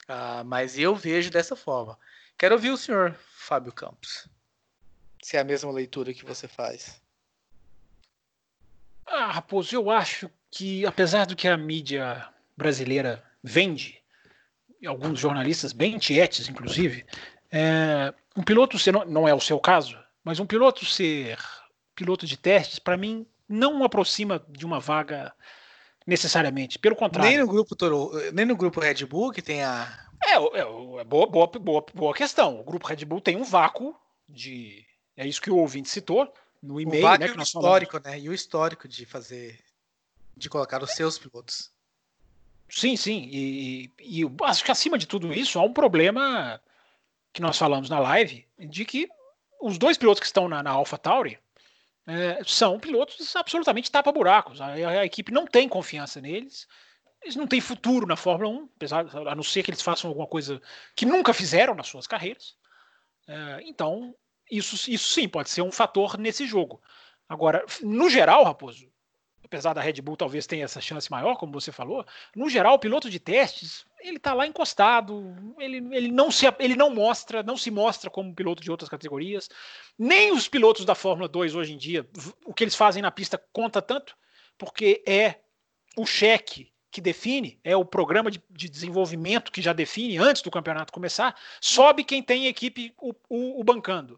uh, mas eu vejo dessa forma. Quero ouvir o senhor Fábio Campos. Se é a mesma leitura que você faz. Ah, Raposo, eu acho que apesar do que a mídia brasileira vende, alguns jornalistas bem tietes, inclusive, é, um piloto ser, não, não é o seu caso, mas um piloto ser piloto de testes, para mim, não aproxima de uma vaga necessariamente. Pelo contrário. Nem no grupo Toro, nem no grupo Red Bull, que tem a É, é, é boa, boa, boa, boa questão. O grupo Red Bull tem um vácuo de. É isso que o ouvinte citou no e-mail, né? Que o histórico, falamos. né? E o histórico de fazer. de colocar os seus pilotos. Sim, sim. E, e, e acho que acima de tudo isso há um problema que nós falamos na live de que os dois pilotos que estão na, na AlphaTauri é, são pilotos absolutamente tapa-buracos. A, a, equipe não tem confiança neles. Eles não têm futuro na Fórmula 1, apesar, a não ser que eles façam alguma coisa que nunca fizeram nas suas carreiras. É, então, isso, isso sim pode ser um fator nesse jogo. Agora, no geral, Raposo, apesar da Red Bull talvez tenha essa chance maior, como você falou, no geral, o piloto de testes, ele tá lá encostado, ele, ele, não se, ele não mostra, não se mostra como piloto de outras categorias. Nem os pilotos da Fórmula 2 hoje em dia, o que eles fazem na pista conta tanto, porque é o cheque que define, é o programa de, de, desenvolvimento que já define antes do campeonato começar, sobe quem tem equipe o, o, o bancando,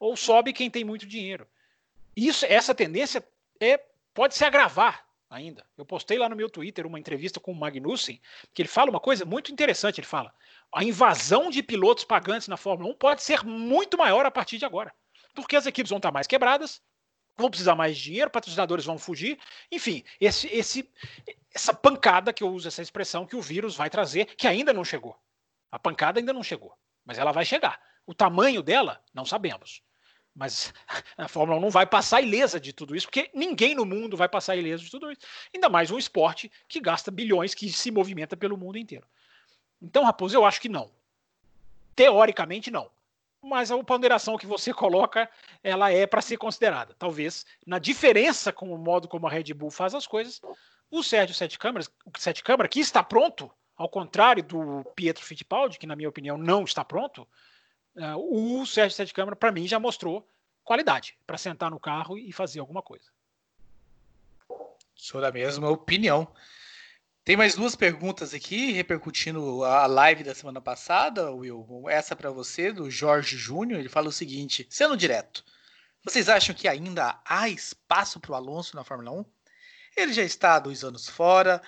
ou sobe quem tem muito dinheiro. Isso, essa tendência é pode se agravar ainda. Eu postei lá no meu Twitter uma entrevista com o Magnussen, que ele fala uma coisa muito interessante. Ele fala: a invasão de pilotos pagantes na Fórmula 1 pode ser muito maior a partir de agora. Porque as equipes vão estar mais quebradas, vão precisar mais de dinheiro, patrocinadores vão fugir. Enfim, esse, esse, essa pancada que eu uso essa expressão que o vírus vai trazer, que ainda não chegou. A pancada ainda não chegou, mas ela vai chegar. O tamanho dela, não sabemos. Mas a Fórmula 1 não vai passar ilesa de tudo isso, porque ninguém no mundo vai passar ileso de tudo isso. Ainda mais um esporte que gasta bilhões, que se movimenta pelo mundo inteiro. Então, Raposo, eu acho que não. Teoricamente, não. Mas a ponderação que você coloca, ela é para ser considerada. Talvez, na diferença com o modo como a Red Bull faz as coisas, o Sérgio Sete Câmaras, Sete Câmara, que está pronto, ao contrário do Pietro Fittipaldi, que na minha opinião não está pronto, Uh, o Sérgio Sete Câmara, para mim, já mostrou qualidade para sentar no carro e fazer alguma coisa. Sou da mesma opinião. Tem mais duas perguntas aqui, repercutindo a live da semana passada, Will. Essa para você, do Jorge Júnior. Ele fala o seguinte: sendo direto, vocês acham que ainda há espaço para o Alonso na Fórmula 1? Ele já está há dois anos fora,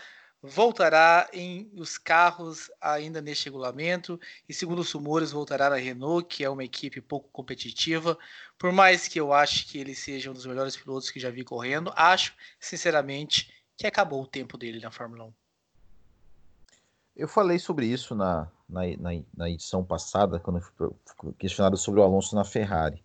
voltará em os carros ainda neste regulamento e segundo os rumores voltará na Renault, que é uma equipe pouco competitiva. Por mais que eu ache que ele seja um dos melhores pilotos que já vi correndo, acho sinceramente que acabou o tempo dele na Fórmula 1. Eu falei sobre isso na, na, na, na edição passada, quando fui questionado sobre o Alonso na Ferrari.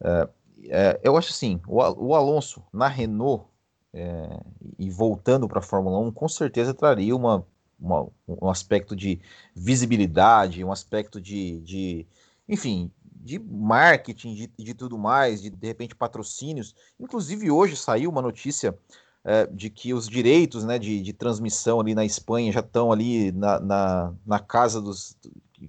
É, é, eu acho assim, o, o Alonso na Renault é, e voltando para a Fórmula 1, com certeza traria uma, uma, um aspecto de visibilidade, um aspecto de, de enfim, de marketing, de, de tudo mais, de, de repente patrocínios. Inclusive, hoje saiu uma notícia é, de que os direitos né, de, de, transmissão ali na Espanha já estão ali na, na, na, casa dos.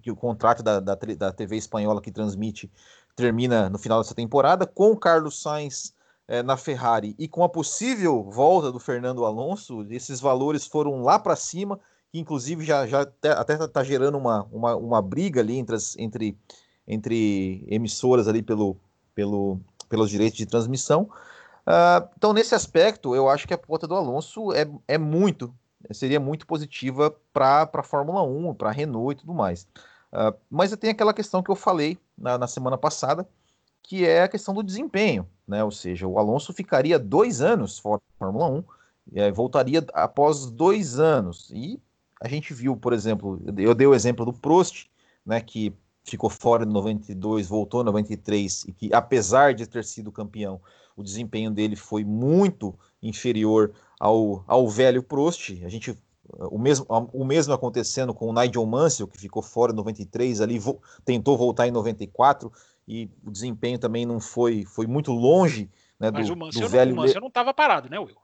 que o contrato da, da, da TV espanhola que transmite termina no final dessa temporada, com o Carlos Sainz é, na Ferrari e com a possível volta do Fernando Alonso, esses valores foram lá para cima, que inclusive já, já até está gerando uma, uma, uma, briga ali entre, as, entre, entre emissoras ali pelo, pelo, pelos direitos de transmissão. Uh, então, nesse aspecto, eu acho que a volta do Alonso é, é muito, seria muito positiva para a Fórmula 1, para a Renault e tudo mais. Uh, mas tem aquela questão que eu falei na, na semana passada, que é a questão do desempenho, né? Ou seja, o Alonso ficaria dois anos fora da Fórmula 1, e aí voltaria após dois anos. E a gente viu, por exemplo, eu dei o exemplo do Prost, né? Que ficou fora em 92, voltou em 93, e que apesar de ter sido campeão, o desempenho dele foi muito inferior ao, ao velho Prost. A gente o mesmo, o mesmo acontecendo com o Nigel Mansell, que ficou fora em 93, ali vo, tentou voltar em 94, e o desempenho também não foi, foi muito longe né, mas do, o Mansell, do velho... o Mansell não estava parado, né, Will?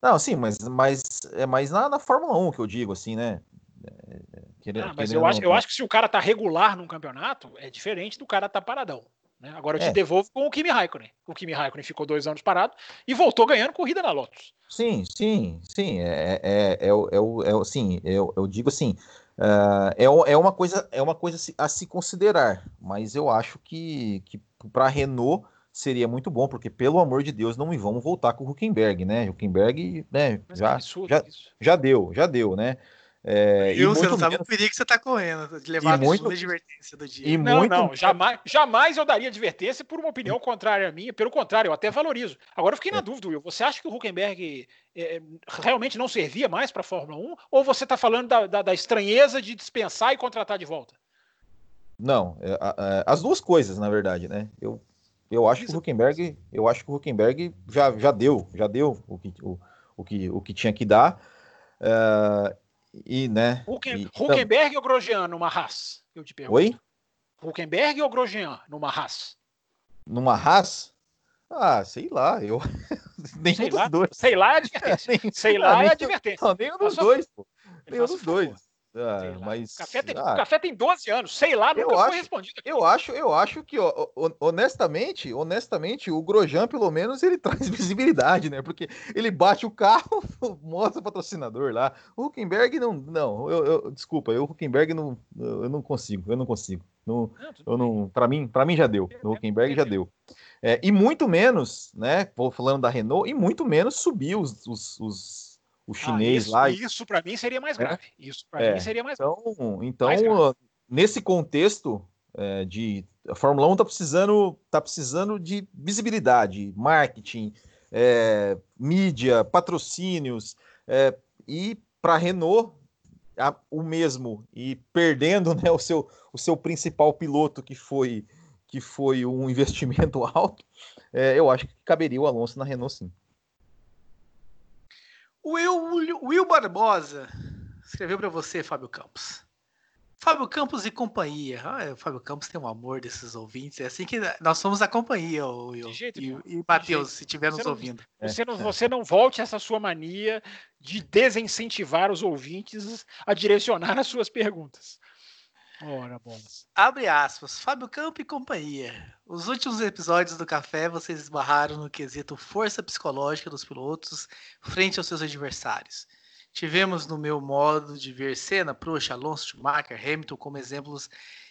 Não, sim, mas, mas é mais na, na Fórmula 1 que eu digo, assim, né? É, é, ah, mas eu acho, eu acho que se o cara tá regular num campeonato, é diferente do cara tá paradão. Né? Agora eu te é. devolvo com o Kimi Raikkonen. O Kimi Raikkonen ficou dois anos parado e voltou ganhando corrida na Lotus. Sim, sim, sim. É, é, é, é, é, é assim, eu, eu digo assim, Uh, é, é, uma coisa, é uma coisa a se considerar, mas eu acho que, que para a Renault seria muito bom, porque pelo amor de Deus não vamos voltar com o Huckenberg, né? Huckenberg, né? Já, já, já deu, já deu, né? É, e você não sabe menos... o perigo que você está correndo de levar a muito... advertência do dia. E não, muito... não, jamais, jamais eu daria advertência por uma opinião contrária à minha. Pelo contrário, eu até valorizo. Agora eu fiquei na é. dúvida, Will. Você acha que o Huckenberg é, realmente não servia mais para a Fórmula 1? Ou você está falando da, da, da, estranheza de dispensar e contratar de volta? Não, é, é, as duas coisas, na verdade, né? Eu, eu acho que o Huckenberg, eu acho que o Huckenberg já, já deu, já deu o que, o, o que, o que tinha que dar. Uh, e, né? Hucken, e, Huckenberg então... ou Grosjean numa Haas? Eu te pergunto. Oi? Huckenberg ou Grosjean numa Haas? Numa Haas? Ah, sei lá, eu. nem sei lá, dois. Sei lá é advertência. sei lá é advertência. Não, nenhum dos dois, pô. Nenhum dos dois. Ah, mas, o, café tem, ah, o café tem 12 anos, sei lá, nunca eu acho, foi respondido. Aqui. Eu acho, eu acho que, honestamente, honestamente, o Grosjean, pelo menos, ele traz visibilidade, né? Porque ele bate o carro, mostra o patrocinador lá. O Huckenberg não, não, eu, eu desculpa, eu, o Huckenberg não, eu não consigo, eu não consigo. Não, não eu não, para mim, para mim já deu. No Huckenberg já deu. É, e muito menos, né? Vou falando da Renault, e muito menos subir os, os, os o ah, chinês ah, isso, lá. Isso para mim seria mais é? grave. É? Isso para é. mim seria mais Então, então mais nesse contexto é, de a Fórmula 1 está precisando, tá precisando de visibilidade, marketing, é, mídia, patrocínios é, e para a Renault a, o mesmo e perdendo né, o, seu, o seu principal piloto que foi que foi um investimento alto, é, eu acho que caberia o Alonso na Renault sim. O Will, Will Barbosa escreveu para você, Fábio Campos. Fábio Campos e companhia. Ah, o Fábio Campos tem um amor desses ouvintes. É assim que nós somos a companhia, o Will. Jeito, e, e Matheus, se estiver nos ouvindo. Você não, você não volte essa sua mania de desincentivar os ouvintes a direcionar as suas perguntas. Ora, bolas. Abre aspas. Fábio Campo e companhia. Os últimos episódios do Café vocês esbarraram no quesito força psicológica dos pilotos frente aos seus adversários. Tivemos no meu modo de ver Senna, Prost, Alonso, Schumacher, Hamilton como exemplos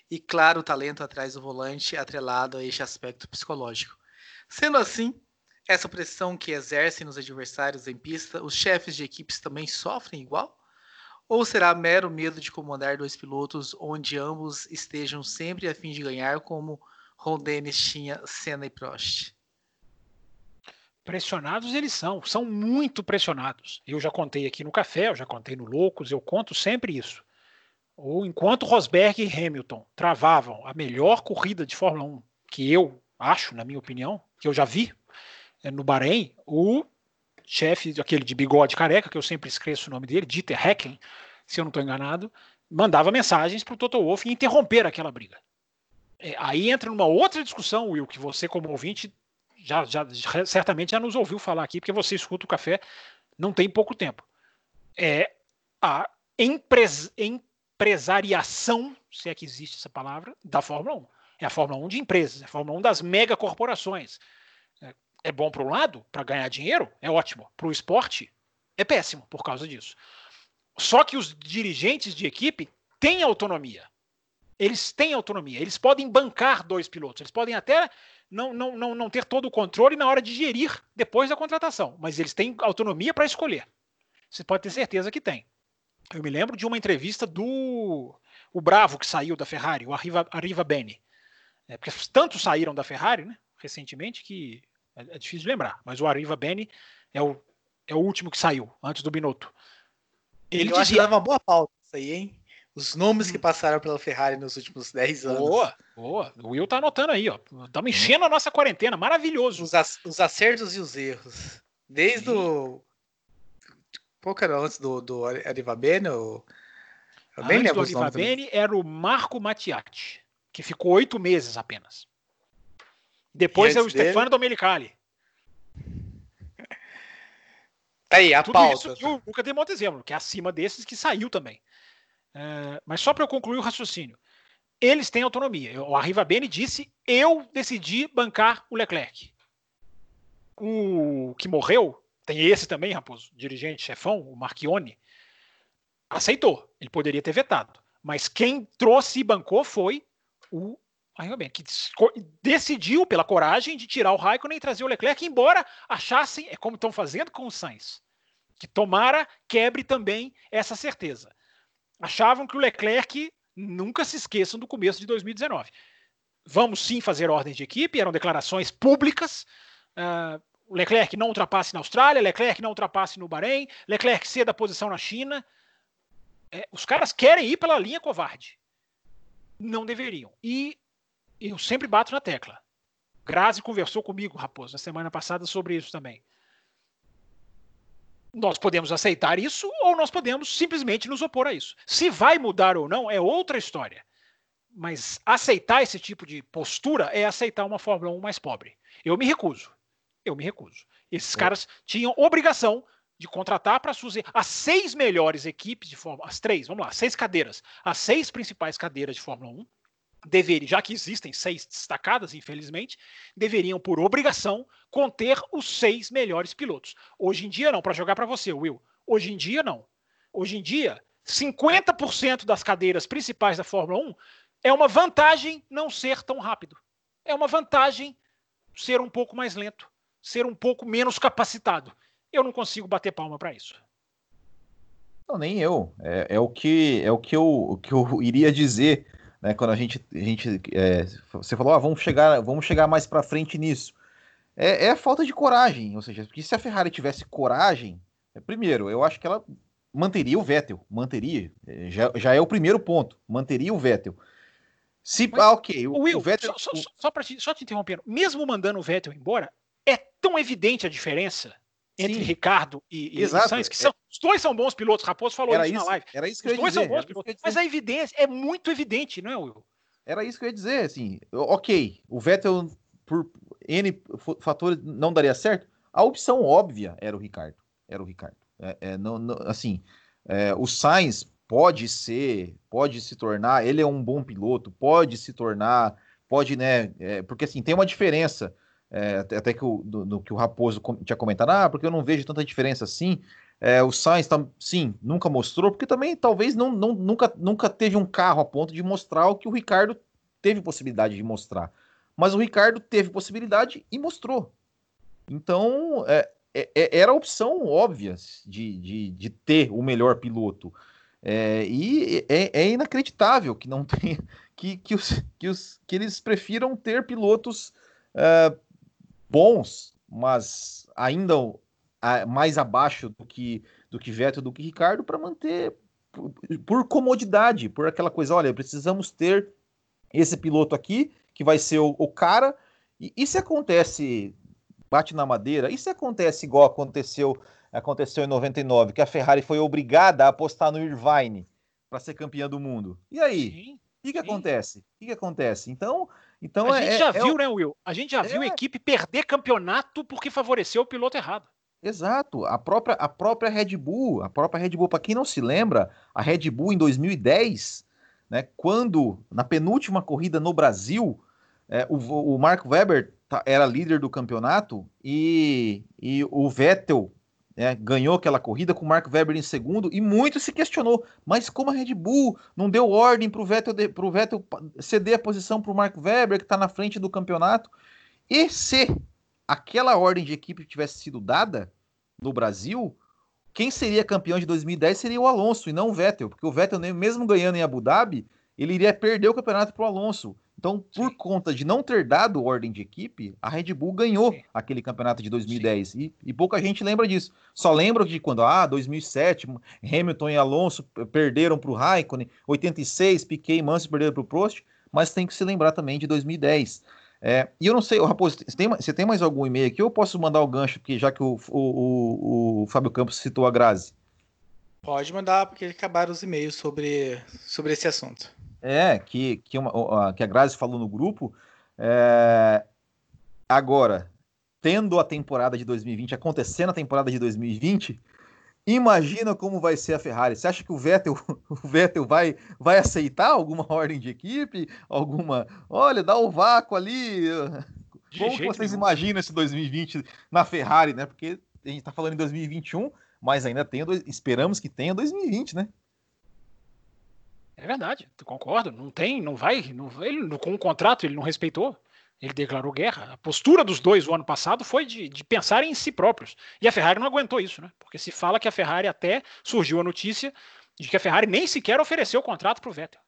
e claro o talento atrás do volante atrelado a este aspecto psicológico. Sendo assim, essa pressão que exercem nos adversários em pista, os chefes de equipes também sofrem igual? Ou será mero medo de comandar dois pilotos onde ambos estejam sempre a fim de ganhar, como Ron Dennis tinha Senna e Prost? Pressionados eles são, são muito pressionados. Eu já contei aqui no Café, eu já contei no Loucos, eu conto sempre isso. Ou enquanto Rosberg e Hamilton travavam a melhor corrida de Fórmula 1 que eu acho, na minha opinião, que eu já vi é, no Bahrein, o chefe, aquele de bigode careca, que eu sempre esqueço o nome dele, Dieter Hecken, se eu não estou enganado, mandava mensagens para o Toto Wolff interromper aquela briga. É, aí entra numa outra discussão, Will, que você, como ouvinte, já, já, certamente já nos ouviu falar aqui, porque você escuta o café não tem pouco tempo. É a empres, empresariação, se é que existe essa palavra, da Fórmula 1. É a Fórmula 1 de empresas, é a Fórmula 1 das megacorporações é bom para um lado, para ganhar dinheiro, é ótimo. Para o esporte, é péssimo por causa disso. Só que os dirigentes de equipe têm autonomia. Eles têm autonomia. Eles podem bancar dois pilotos. Eles podem até não, não, não, não ter todo o controle na hora de gerir depois da contratação. Mas eles têm autonomia para escolher. Você pode ter certeza que tem. Eu me lembro de uma entrevista do o Bravo que saiu da Ferrari, o Arriva, Arriva Bene. É, porque tantos saíram da Ferrari, né, recentemente, que é, é difícil de lembrar, mas o Arriva Bene é o, é o último que saiu, antes do Binotto. Ele Eu dizia... dava uma boa pauta isso aí, hein? Os nomes que passaram pela Ferrari nos últimos 10 anos. Boa, boa. O Will tá anotando aí, ó. Estamos enchendo a nossa quarentena, maravilhoso. Os, os acertos e os erros. Desde Sim. o. Pouco era antes do, do Arriva Bene? Ou... Eu antes do Arriva Bene era o Marco Mattiatti, que ficou oito meses apenas. Depois é o dele... Stefano Domenicali. Aí, a Tudo pauta. isso e o Luca de Montezemolo, que é acima desses que saiu também. É, mas só para eu concluir o raciocínio. Eles têm autonomia. O Arriva Bene disse: eu decidi bancar o Leclerc. O que morreu, tem esse também, Raposo, dirigente, chefão, o Marchione, aceitou. Ele poderia ter vetado. Mas quem trouxe e bancou foi o Que decidiu pela coragem de tirar o Raikkonen e trazer o Leclerc, embora achassem, é como estão fazendo com o Sainz, que tomara quebre também essa certeza. achavam que o Leclerc nunca se esqueçam do começo de 2019. Vamos sim fazer ordens de equipe, eram declarações públicas. Uh, Leclerc não ultrapasse na Austrália, Leclerc não ultrapasse no Bahrein, Leclerc ceda a posição na China. É, os caras querem ir pela linha covarde. Não deveriam. E eu sempre bato na tecla. Grazi conversou comigo, Raposo, na semana passada sobre isso também. Nós podemos aceitar isso ou nós podemos simplesmente nos opor a isso. Se vai mudar ou não é outra história. Mas aceitar esse tipo de postura é aceitar uma Fórmula 1 mais pobre. Eu me recuso. Eu me recuso. Esses é. caras tinham obrigação de contratar para suas as seis melhores equipes de Fórmula, as três, vamos lá, seis cadeiras, as seis principais cadeiras de Fórmula 1 deveriam, já que existem seis destacadas, infelizmente, deveriam, por obrigação, conter os seis melhores pilotos. Hoje em dia, não, para jogar para você, Will. Hoje em dia, não. Hoje em dia, 50% das cadeiras principais da Fórmula 1 é uma vantagem não ser tão rápido. É uma vantagem ser um pouco mais lento, ser um pouco menos capacitado. Eu não consigo bater palma para isso. Não, nem eu. É, é, o que é o que eu, o que eu iria dizer né, quando a gente, a gente é, você falou, ah, vamos chegar, vamos chegar mais para frente nisso. É, é falta de coragem, ou seja, porque se a Ferrari tivesse coragem, é, primeiro, eu acho que ela manteria o Vettel, manteria, é, já, já é o primeiro ponto, manteria o Vettel. Se, Mas, ah, ok, o, Will, o Vettel... Só, só, só, te, só te interrompendo, mesmo mandando o Vettel embora, é tão evidente a diferença entre Sim. Ricardo e, e Sainz, que são, é. os dois são bons pilotos. Raposo falou era isso, isso na live. Era isso que os eu ia dois dizer, são bons pilotos, mas a evidência é muito evidente, não é, Will? Era isso que eu ia dizer, assim, ok, o Vettel por N fatores não daria certo, a opção óbvia era o Ricardo, era o Ricardo. É, é não, não, assim, é, o Sainz pode ser, pode se tornar, ele é um bom piloto, pode se tornar, pode, né, é, porque assim, tem uma diferença é, até que o, do, do, que o Raposo tinha comentado, ah, porque eu não vejo tanta diferença assim. É, o Sainz, tá, sim, nunca mostrou, porque também talvez não, não, nunca, nunca teve um carro a ponto de mostrar o que o Ricardo teve possibilidade de mostrar. Mas o Ricardo teve possibilidade e mostrou. Então, é, é, é era a opção óbvia de, de, de, ter o melhor piloto. É, e é, é, inacreditável que não que, que, os, que, os, que eles prefiram ter pilotos uh, bons, mas ainda mais abaixo do que do que Vettel, do que Ricardo, para manter por, por, comodidade, por aquela coisa, olha, precisamos ter esse piloto aqui, que vai ser o, o cara, e, e se acontece, bate na madeira, e se acontece igual aconteceu, aconteceu em 99, que a Ferrari foi obrigada a apostar no Irvine para ser campeã do mundo. E aí? o que, que acontece? O que, que acontece? Então, então a é, gente já é, viu, é, né, Will? A gente já viu a é. equipe perder campeonato porque favoreceu o piloto errado. Exato, a própria, a própria Red Bull, a própria Red Bull, para quem não se lembra, a Red Bull em 2010, né, quando na penúltima corrida no Brasil, é, o, o Mark Webber era líder do campeonato e, e o Vettel é, ganhou aquela corrida com o Mark Webber em segundo e muito se questionou, mas como a Red Bull não deu ordem para o Vettel, Vettel ceder a posição para o Mark Webber, que está na frente do campeonato? E se aquela ordem de equipe tivesse sido dada no Brasil, quem seria campeão de 2010 seria o Alonso e não o Vettel, porque o Vettel, mesmo ganhando em Abu Dhabi, ele iria perder o campeonato para o Alonso. Então, por Sim. conta de não ter dado ordem de equipe, a Red Bull ganhou Sim. aquele campeonato de 2010. E, e, pouca gente lembra disso. Só lembra de quando, ah, 2007, Hamilton e Alonso perderam para o Raikkonen, 86, Piquet e Mansell perderam para o Prost, mas tem que se lembrar também de 2010. É, e eu não sei, Raposo, você tem, você tem mais algum e-mail aqui? Ou eu posso mandar o gancho, porque já que o, o, o, o Fábio Campos citou a Grazi? Pode mandar, porque acabaram os e-mails sobre, sobre esse assunto. É, que, que, uma, que a Grazi falou no grupo. É... Agora, tendo a temporada de 2020, acontecendo a temporada de 2020, imagina como vai ser a Ferrari. Você acha que o Vettel, o Vettel vai, vai aceitar alguma ordem de equipe? Alguma. Olha, dá o vácuo ali. De como vocês nenhum. imaginam esse 2020 na Ferrari, né? Porque a gente está falando em 2021, mas ainda tem, esperamos que tenha 2020, né? É verdade, concordo. Não tem, não vai, não, ele, com o contrato ele não respeitou. Ele declarou guerra. A postura dos dois o ano passado foi de, de pensar em si próprios. E a Ferrari não aguentou isso, né? Porque se fala que a Ferrari até surgiu a notícia de que a Ferrari nem sequer ofereceu o contrato para o Vettel.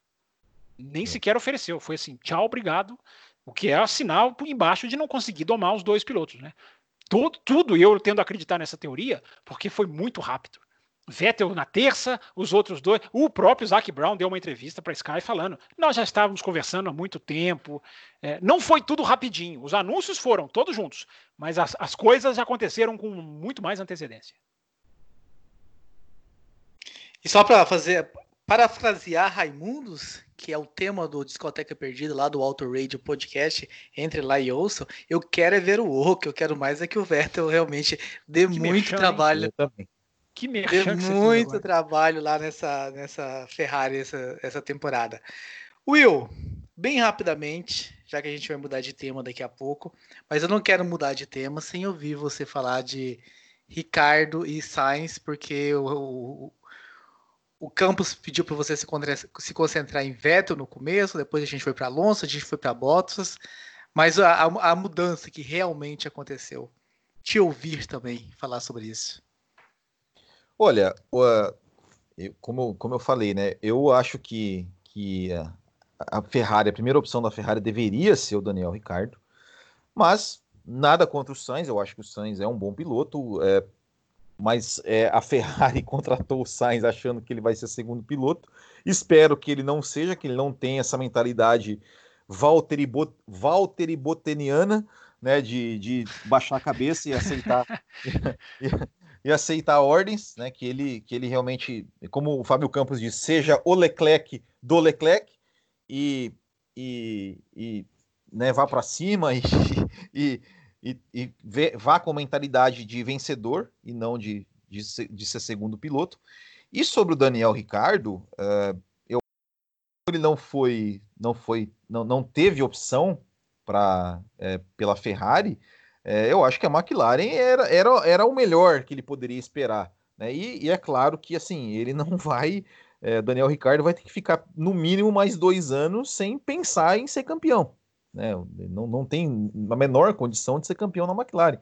Nem é. sequer ofereceu. Foi assim, tchau, obrigado. O que é sinal por embaixo de não conseguir domar os dois pilotos, né? Tudo, tudo eu tendo a acreditar nessa teoria, porque foi muito rápido. Vettel na terça, os outros dois. O próprio Zac Brown deu uma entrevista para Sky falando: nós já estávamos conversando há muito tempo. É, não foi tudo rapidinho. Os anúncios foram todos juntos, mas as, as coisas aconteceram com muito mais antecedência. E só para fazer, parafrasear Raimundos, que é o tema do Discoteca Perdida lá do Auto Radio Podcast, entre lá e ouçam, eu quero é ver o Oco, eu quero mais é que o Vettel realmente dê que muito trabalho. Que dê muito trabalho lá nessa, nessa Ferrari essa, essa temporada. Will, bem rapidamente, já que a gente vai mudar de tema daqui a pouco, mas eu não quero mudar de tema sem ouvir você falar de Ricardo e Sainz, porque o, o Campos pediu para você se, se, concentrar em Vettel no começo, depois a gente foi para Alonso, a gente foi para Bottas, mas a, a, a, mudança que realmente aconteceu, te ouvir também falar sobre isso. Olha, como, como eu falei, né, eu acho que, que a Ferrari, a primeira opção da Ferrari deveria ser o Daniel Ricardo, mas nada contra o Sainz, eu acho que o Sainz é um bom piloto, é, mas é, a Ferrari contratou o Sainz achando que ele vai ser segundo piloto. Espero que ele não seja, que ele não tenha essa mentalidade Valtteri, Bot, Valtteri Boteniana, né, de, de baixar a cabeça e aceitar e, aceitar ordens, né, que ele que ele realmente, como o Fábio Campos diz, seja o Leclerc do Leclerc e, e, e né, vá para cima e, e, e, e vê, vá com mentalidade de vencedor e não de, de, ser, de ser segundo piloto. E sobre o Daniel Ricardo, uh, eu ele não foi, não foi, não, não teve opção para é, pela Ferrari. É, eu acho que a McLaren era, era, era o melhor que ele poderia esperar. Né? E, e é claro que assim ele não vai. É, Daniel Ricardo vai ter que ficar no mínimo mais dois anos sem pensar em ser campeão. Né? Não, não tem a menor condição de ser campeão na McLaren.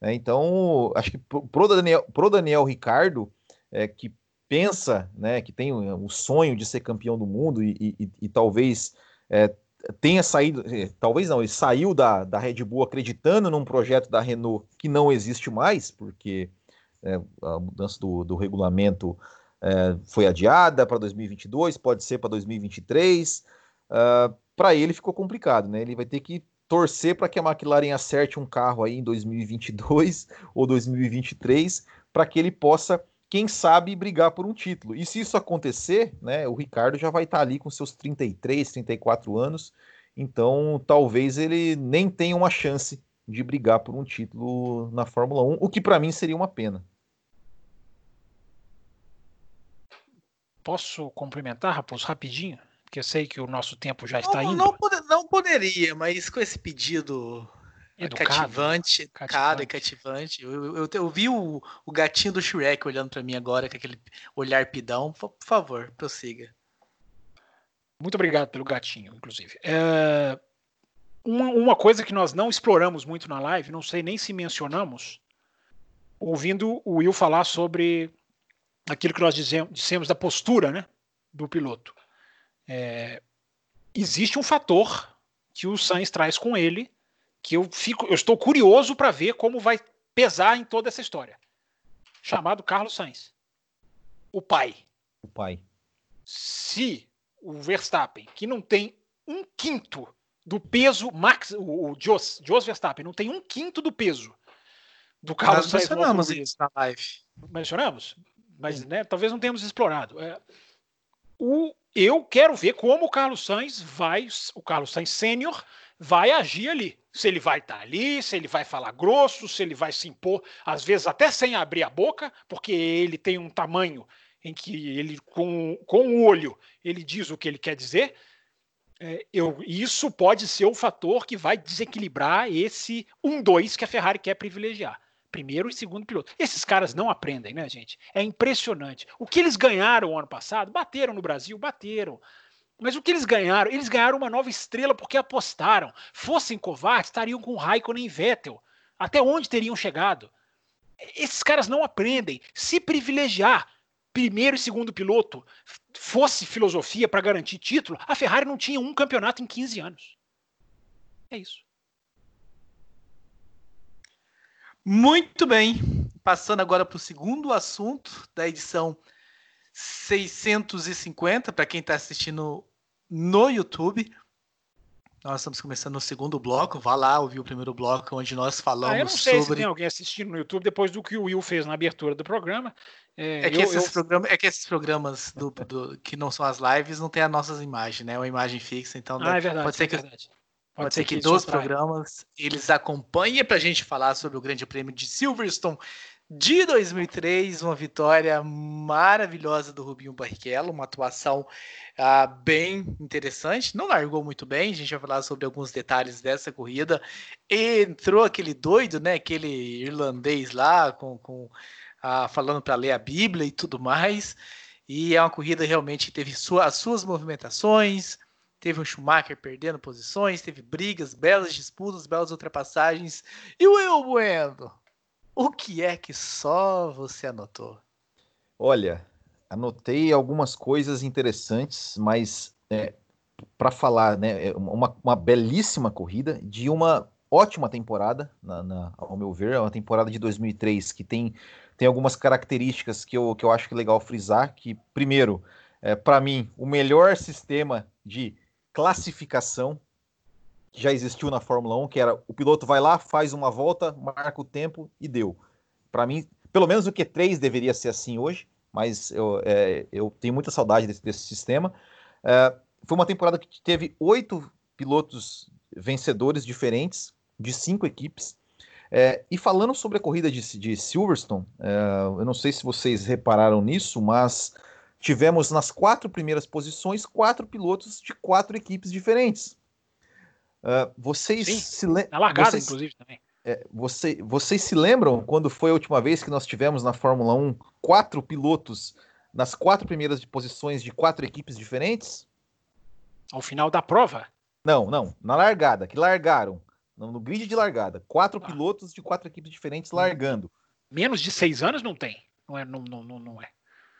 É, então, acho que pro Daniel, pro Daniel Ricardo, é, que pensa, né, que tem o, sonho de ser campeão do mundo e, e, e talvez é, tenha saído, é, talvez não, ele saiu da, da Red Bull acreditando num projeto da Renault que não existe mais, porque é, a mudança do, do regulamento é, foi adiada para 2022, pode ser para 2023. Uh, para ele ficou complicado, né? Ele vai ter que torcer para que a McLaren acerte um carro aí em 2022 ou 2023 para que ele possa, quem sabe, brigar por um título. E se isso acontecer, né, o Ricardo já vai estar tá ali com seus 33, 34 anos, então talvez ele nem tenha uma chance de brigar por um título na Fórmula 1, o que para mim seria uma pena. Posso cumprimentar, Raposo, rapidinho? porque eu sei que o nosso tempo já está não, indo. Não, não, poderia, mas com esse pedido Educado, cativante, educado e cativante, eu, eu, eu vi o, o, gatinho do Shrek olhando para mim agora com aquele olhar pidão. Por favor, prossiga. Muito obrigado pelo gatinho, inclusive. É, uma, uma coisa que nós não exploramos muito na live, não sei nem se mencionamos, ouvindo o Will falar sobre aquilo que nós dizemos, dissemos da postura né, do piloto. É, existe um fator que o Sainz traz com ele que eu fico, eu estou curioso para ver como vai pesar em toda essa história. Chamado Carlos Sainz, o pai. O pai. Se o Verstappen, que não tem um quinto do peso Max, o, o Jos, Jos Verstappen não tem um quinto do peso do Carlos Sainz. Mencionamos isso na live. Mencionamos, mas né, talvez não tenhamos explorado. É, o eu quero ver como o Carlos Sainz vai, o Carlos Sainz sênior vai agir ali. Se ele vai estar tá ali, se ele vai falar grosso, se ele vai se impor, às vezes até sem abrir a boca, porque ele tem um tamanho em que ele, com, com o olho, ele diz o que ele quer dizer. É, eu, isso pode ser o fator que vai desequilibrar esse 1-2 que a Ferrari quer privilegiar primeiro e segundo piloto. Esses caras não aprendem, né, gente? É impressionante. O que eles ganharam ano passado, bateram no Brasil, bateram. Mas o que eles ganharam? Eles ganharam uma nova estrela porque apostaram. Fossem covardes, estariam com Raikkonen e Vettel. Até onde teriam chegado? Esses caras não aprendem. Se privilegiar primeiro e segundo piloto fosse filosofia para garantir título, a Ferrari não tinha um campeonato em 15 anos. É isso. Muito bem. Passando agora para o segundo assunto da edição 650, para quem está assistindo no YouTube. Nós estamos começando o segundo bloco. Vá lá ouvir o primeiro bloco, onde nós falamos ah, eu não sei sobre. Se tem alguém assistindo no YouTube depois do que o Will fez na abertura do programa. É, é que, eu, esses, eu... Programa, é que esses programas do, do, que não são as lives não tem as nossas imagens, né? É uma imagem fixa, então ah, é verdade, pode ser que, Pode, pode ser que, que dos programas eles acompanhem para a gente falar sobre o Grande Prêmio de Silverstone de 2003, uma vitória maravilhosa do Rubinho Barrichello, uma atuação ah, bem interessante. Não largou muito bem, a gente vai falar sobre alguns detalhes dessa corrida. Entrou aquele doido, né? Aquele irlandês lá, com, com ah, falando para ler a Bíblia e tudo mais. E é uma corrida realmente que teve sua, as suas movimentações, teve um Schumacher perdendo posições, teve brigas, belas disputas, belas ultrapassagens. E o El Bueno? O que é que só você anotou? Olha, anotei algumas coisas interessantes, mas é, para falar, né, é uma, uma, belíssima corrida de uma ótima temporada, na, na, ao meu ver, é uma temporada de 2003 que tem, tem algumas características que eu, que eu acho que é legal frisar, que primeiro, é, para mim, o melhor sistema de classificação que já existiu na Fórmula 1, que era o piloto vai lá, faz uma volta, marca o tempo e deu. Para mim, pelo menos o Q3 deveria ser assim hoje, mas eu, é, eu tenho muita saudade desse, desse sistema. É, foi uma temporada que teve oito pilotos vencedores diferentes, de cinco equipes. É, e falando sobre a corrida de, de Silverstone, é, eu não sei se vocês repararam nisso, mas tivemos nas quatro primeiras posições quatro pilotos de quatro equipes diferentes. Uh, vocês Sim, se lembram. Na largada, vocês, inclusive, também. É, você, vocês se lembram quando foi a última vez que nós tivemos na Fórmula 1 quatro pilotos nas quatro primeiras posições de quatro equipes diferentes? Ao final da prova? Não, não. Na largada, que largaram. No, grid de largada. Quatro ah. pilotos de quatro equipes diferentes largando. Menos de seis anos não tem. Não é, não, não, não é.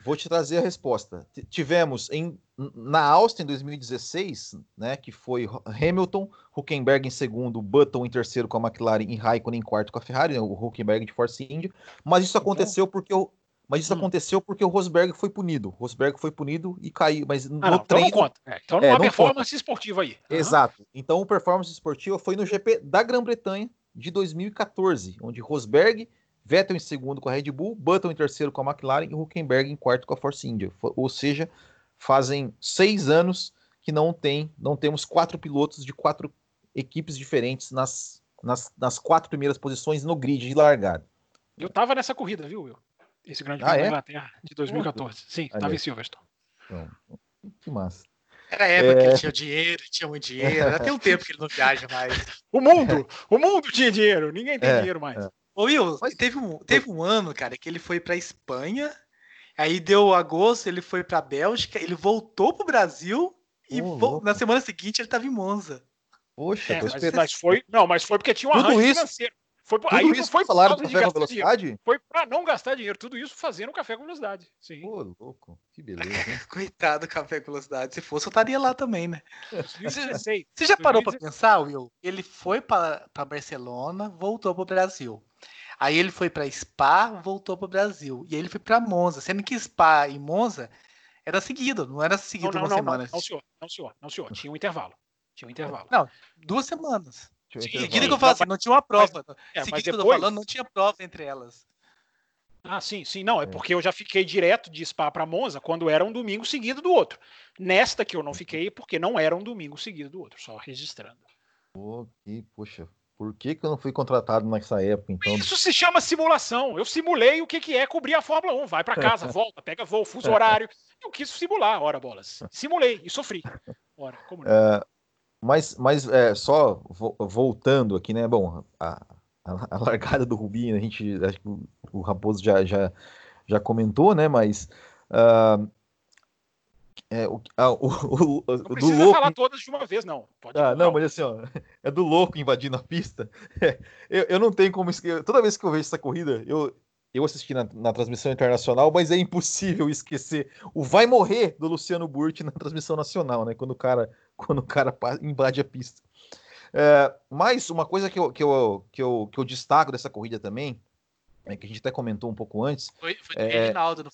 Vou te trazer a resposta. T tivemos em, na Austin em 2016, né, que foi Hamilton, Huckenberg em segundo, Button em terceiro com a McLaren e Raikkonen em quarto com a Ferrari, né, o Huckenberg de Force India. Mas isso aconteceu porque o mas isso hum. aconteceu porque o Rosberg foi punido. O Rosberg foi punido e caiu, mas no ah, não, treino... Então não conta. É, então não é, uma performance conta. esportiva aí. Uhum. Exato. Então o performance esportiva foi no GP da Grã-Bretanha de 2014, onde Rosberg Vettel em segundo com a Red Bull, Button em terceiro com a McLaren e Huckenberg em quarto com a Force India. Ou seja, fazem seis anos que não tem, não temos quatro pilotos de quatro equipes diferentes nas, nas, nas quatro primeiras posições no grid de largada. Eu tava nessa corrida, viu, Will? Esse grande ah, prêmio é? da Inglaterra de 2014. Sim, Ali. tava em Silverstone. Que massa. Era a época é... que ele tinha dinheiro, tinha muito dinheiro. Já tem um tempo que ele não viaja mais. o mundo! O mundo tinha dinheiro, ninguém tem é, dinheiro mais. É. Ô Will, teve um, teve um ano, cara, que ele foi pra Espanha, aí deu agosto, ele foi pra Bélgica, ele voltou pro Brasil e oh, na semana seguinte ele tava em Monza. Poxa, é, mas, mas, foi, não, mas foi porque tinha um Tudo arranjo isso? financeiro. Foi, Tudo aí isso foi falaram do café com velocidade? Dinheiro. Foi para não gastar dinheiro. Tudo isso fazendo café com velocidade. Sim. Pô, louco. Que beleza. Hein? Coitado do café com velocidade. Se fosse, eu estaria lá também, né? Você já parou para pensar, Will? Ele foi para Barcelona, voltou para o Brasil. Aí ele foi para Spa, voltou para o Brasil. E aí ele foi para Monza, sendo que Spa e Monza era seguido, não era seguido não, não, uma não, semana. Não, não, senhor, não, senhor, não, senhor. Tinha um intervalo. Tinha um intervalo. Não, duas semanas. Seguido que eu falo assim, não tinha uma prova. Mas, é, seguido que eu tô falando, não tinha prova entre elas. Ah, sim, sim. Não, é, é. porque eu já fiquei direto de Spa para Monza quando era um domingo seguido do outro. Nesta que eu não fiquei, porque não era um domingo seguido do outro, só registrando. Pô, que, poxa, por que, que eu não fui contratado nessa época, então? Isso se chama simulação. Eu simulei o que, que é cobrir a Fórmula 1. Vai para casa, volta, pega voo, fuso horário. Eu quis simular, ora bolas. Simulei e sofri. Ora, como não? É, mas, mas é, só voltando aqui, né? Bom, a, a, a largada do Rubinho, a gente, acho que o, o Raposo já, já, já comentou, né? Mas uh, é, o, ah, o, o, não do precisa louco... falar todas de uma vez, não. Pode ah, não, mas assim, ó, é do louco invadindo a pista. É, eu, eu não tenho como esquecer. Toda vez que eu vejo essa corrida, eu, eu assisti na, na, transmissão internacional, mas é impossível esquecer o vai morrer do Luciano Burti na transmissão nacional, né? Quando o cara, quando o cara invade a pista. É, mas uma coisa que eu, que, eu, que, eu, que eu destaco dessa corrida também, é que a gente até comentou um pouco antes. Foi, foi do é... Reginaldo, não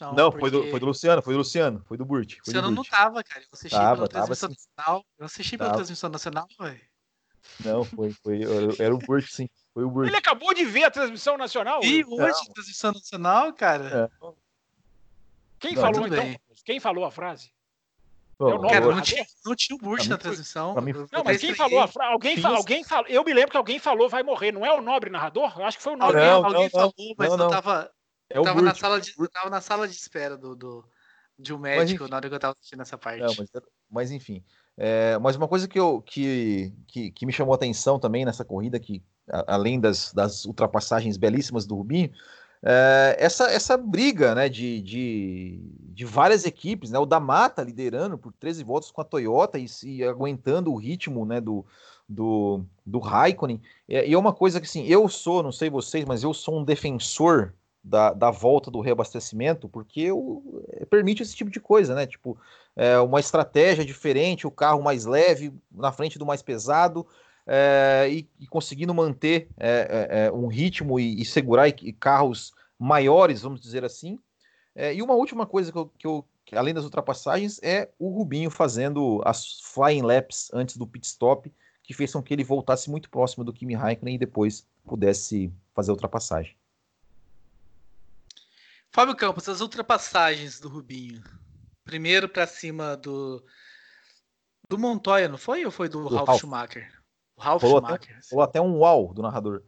não, não porque... foi, do, foi do Luciano, foi do Luciano, foi do Burt. Foi Luciano não tava, cara. Eu assisti tava, pela tava, transmissão sim. nacional. Eu assisti pela tava. transmissão nacional, velho. Não, foi, foi. Era o Burt, sim. Foi o Burt. Ele acabou de ver a transmissão nacional? E hoje, a transmissão nacional, cara. É. Quem não, falou então? Bem. Quem falou a frase? Bom, é cara, não tinha, não tinha o Burt na transmissão. Mim, não, mas quem falou a frase? Alguém, fa alguém falou. Eu me lembro que alguém falou vai morrer. Não é o nobre narrador? Eu acho que foi o nobre. Não, alguém não, falou, mas não, tava. É eu tava, na sala de, eu tava na sala de espera do, do de um médico mas, na hora que eu tava assistindo essa parte. Não, mas, mas, enfim. É, mas uma coisa que, eu, que, que, que, me chamou a atenção também nessa corrida, que a, além das, das ultrapassagens belíssimas do Rubinho, é, essa, essa briga né, de, de, de, várias equipes, né, o da Mata liderando por 13 voltas com a Toyota e, e aguentando o ritmo né, do, do, do Raikkonen. E é uma coisa que assim, eu sou, não sei vocês, mas eu sou um defensor da, da volta do reabastecimento, porque eu, é, permite esse tipo de coisa, né? Tipo, é, uma estratégia diferente, o carro mais leve na frente do mais pesado, é, e, e, conseguindo manter é, um ritmo e, e segurar e, carros maiores, vamos dizer assim. e uma última coisa que eu, que eu, além das ultrapassagens, é o Rubinho fazendo as flying laps antes do pit stop, que fez com que ele voltasse muito próximo do Kimi Raikkonen e depois pudesse fazer a ultrapassagem. Fábio Campos, as ultrapassagens do Rubinho. Primeiro para cima do do Montoya, não foi? Ou foi do, do Ralf, Ralf, Schumacher? O Ralf falou Schumacher. Até, falou até um uau do narrador.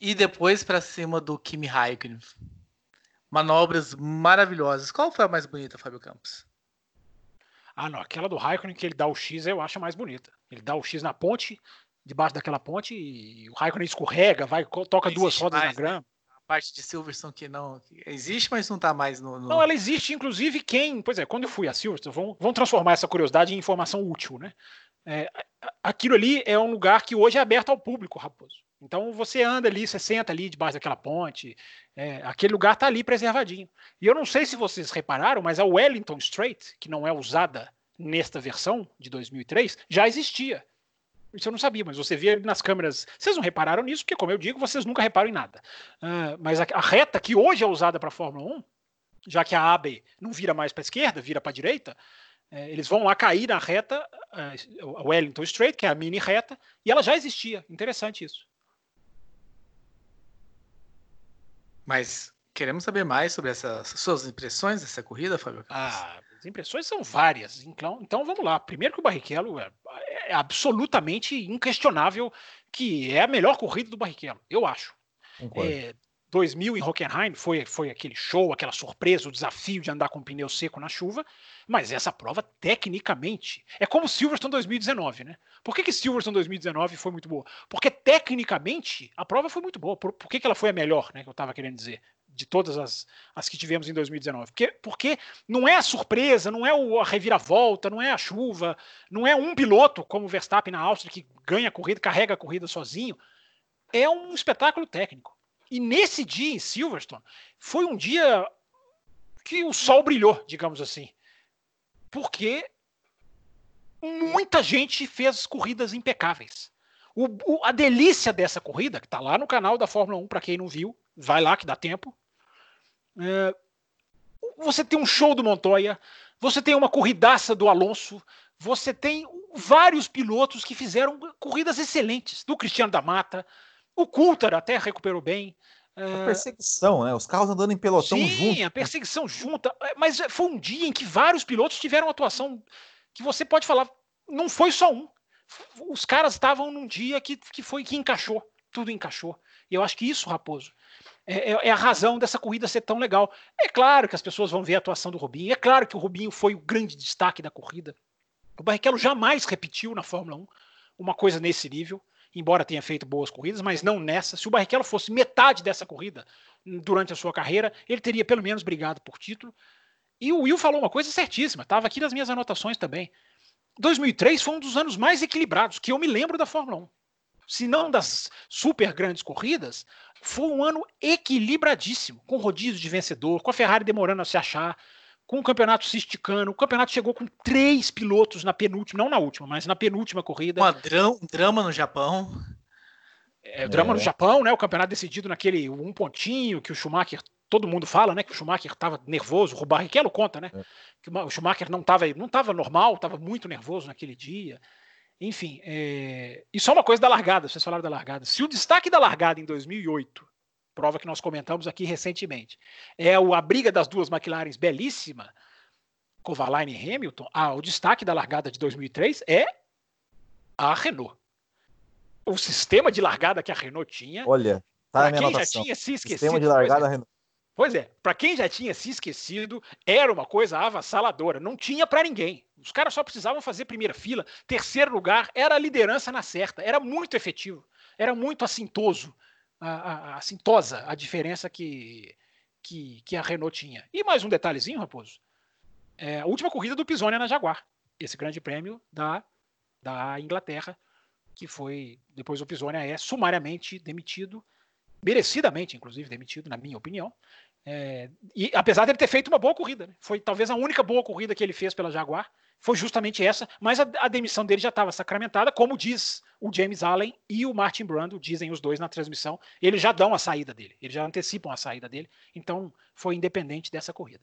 E depois para cima do Kimi Raikkonen. Manobras maravilhosas. Qual foi a mais bonita, Fábio Campos? Ah, não. Aquela do Raikkonen que ele dá o X eu acho a mais bonita. Ele dá o X na ponte, debaixo daquela ponte, e o Raikkonen escorrega, vai, toca duas rodas mais, na grama. Né? Parte de Silverstone que não que existe, mas não está mais no, no, Não, ela existe, inclusive quem. Pois é, quando eu fui a Silverstone, vão, vão transformar essa curiosidade em informação útil, né? É, aquilo ali é um lugar que hoje é aberto ao público, Raposo. Então você anda ali, você senta ali debaixo daquela ponte, é, aquele lugar está ali preservadinho. E eu não sei se vocês repararam, mas a Wellington Strait, que não é usada nesta versão de 2003, já existia. Isso eu não sabia, mas você via nas câmeras. Vocês não repararam nisso, porque, como eu digo, vocês nunca reparam em nada. Uh, mas a, a, reta que hoje é usada para a Fórmula 1, já que a AB não vira mais para a esquerda, vira para a direita, é, eles vão lá cair na reta, uh, a Wellington Straight, que é a mini reta, e ela já existia. Interessante isso. Mas queremos saber mais sobre essas suas impressões dessa corrida, Fábio? Ah, as impressões são várias. Então, então vamos lá. Primeiro que o Barrichello é, é absolutamente inquestionável que é a melhor corrida do Barrichello, eu acho. É, 2000 em Hockenheim foi, foi aquele show, aquela surpresa, o desafio de andar com pneu seco na chuva, mas essa prova, tecnicamente, é como Silverstone 2019, né? Por que, que Silverstone 2019 foi muito boa? Porque, tecnicamente, a prova foi muito boa. Por, por que, que ela foi a melhor, né? Que eu estava querendo dizer de todas as, as que tivemos em 2019. Porque, porque não é a surpresa, não é o, a reviravolta, não é a chuva, não é um piloto como o Verstappen na Áustria que ganha a corrida, carrega a corrida sozinho. É um espetáculo técnico. E nesse dia em Silverstone, foi um dia que o sol brilhou, digamos assim. Porque muita gente fez corridas impecáveis. O, o, a delícia dessa corrida, que está lá no canal da Fórmula 1, para quem não viu, vai lá que dá tempo. É, você tem um show do Montoya, você tem uma corridaça do Alonso, você tem vários pilotos que fizeram corridas excelentes, do Cristiano da Mata, o Coulter até recuperou bem. A perseguição, né? Os carros andando em pelotão Sim, junto. Sim, a perseguição junta. É, mas foi um dia em que vários pilotos tiveram atuação que você pode falar, não foi só um. Os caras estavam num dia que, que foi que encaixou, tudo encaixou. E eu acho que isso, Raposo, é, é, é, a razão dessa corrida ser tão legal. É claro que as pessoas vão ver a atuação do Rubinho, é claro que o Rubinho foi o grande destaque da corrida. O Barrichello jamais repetiu na Fórmula 1 uma coisa nesse nível, embora tenha feito boas corridas, mas não nessa. Se o Barrichello fosse metade dessa corrida durante a sua carreira, ele teria pelo menos brigado por título. E o Will falou uma coisa certíssima, estava aqui nas minhas anotações também. 2003 foi um dos anos mais equilibrados que eu me lembro da Fórmula 1. Se não das super grandes corridas, foi um ano equilibradíssimo, com rodízio de vencedor, com a Ferrari demorando a se achar, com o campeonato se esticando. O campeonato chegou com três pilotos na penúltima, não na última, mas na penúltima corrida. Um drama no Japão. É, drama é. no Japão, né? O campeonato decidido naquele um pontinho que o Schumacher, todo mundo fala, né? Que o Schumacher estava nervoso, o Barrichello conta, né? É. Que o Schumacher não estava não tava normal, estava muito nervoso naquele dia. Enfim, é... e só uma coisa da largada, vocês falaram da largada. Se o destaque da largada em 2008, prova que nós comentamos aqui recentemente, é a briga das duas McLarens belíssima, Kovalainen e Hamilton, ah, o destaque da largada de 2003 é a Renault. O sistema de largada que a Renault tinha. Olha, tá quem já tinha se esquecido. Sistema de largada Renault. Pois é, para quem já tinha se esquecido, era uma coisa avassaladora, não tinha para ninguém. Os caras só precisavam fazer primeira fila, terceiro lugar, era a liderança na certa, era muito efetivo, era muito assintoso, a, a, assintosa a diferença que, que, que, a Renault tinha. E mais um detalhezinho, Raposo, é, a última corrida do Pisoni na Jaguar, esse grande prêmio da, da Inglaterra, que foi, depois o Pisoni é sumariamente demitido, merecidamente, inclusive, demitido, na minha opinião, é, e apesar dele ter feito uma boa corrida, né? foi talvez a única boa corrida que ele fez pela Jaguar, foi justamente essa, mas a, a demissão dele já estava sacramentada, como diz o James Allen e o Martin Brando, dizem os dois na transmissão, eles já dão a saída dele, eles já antecipam a saída dele, então foi independente dessa corrida.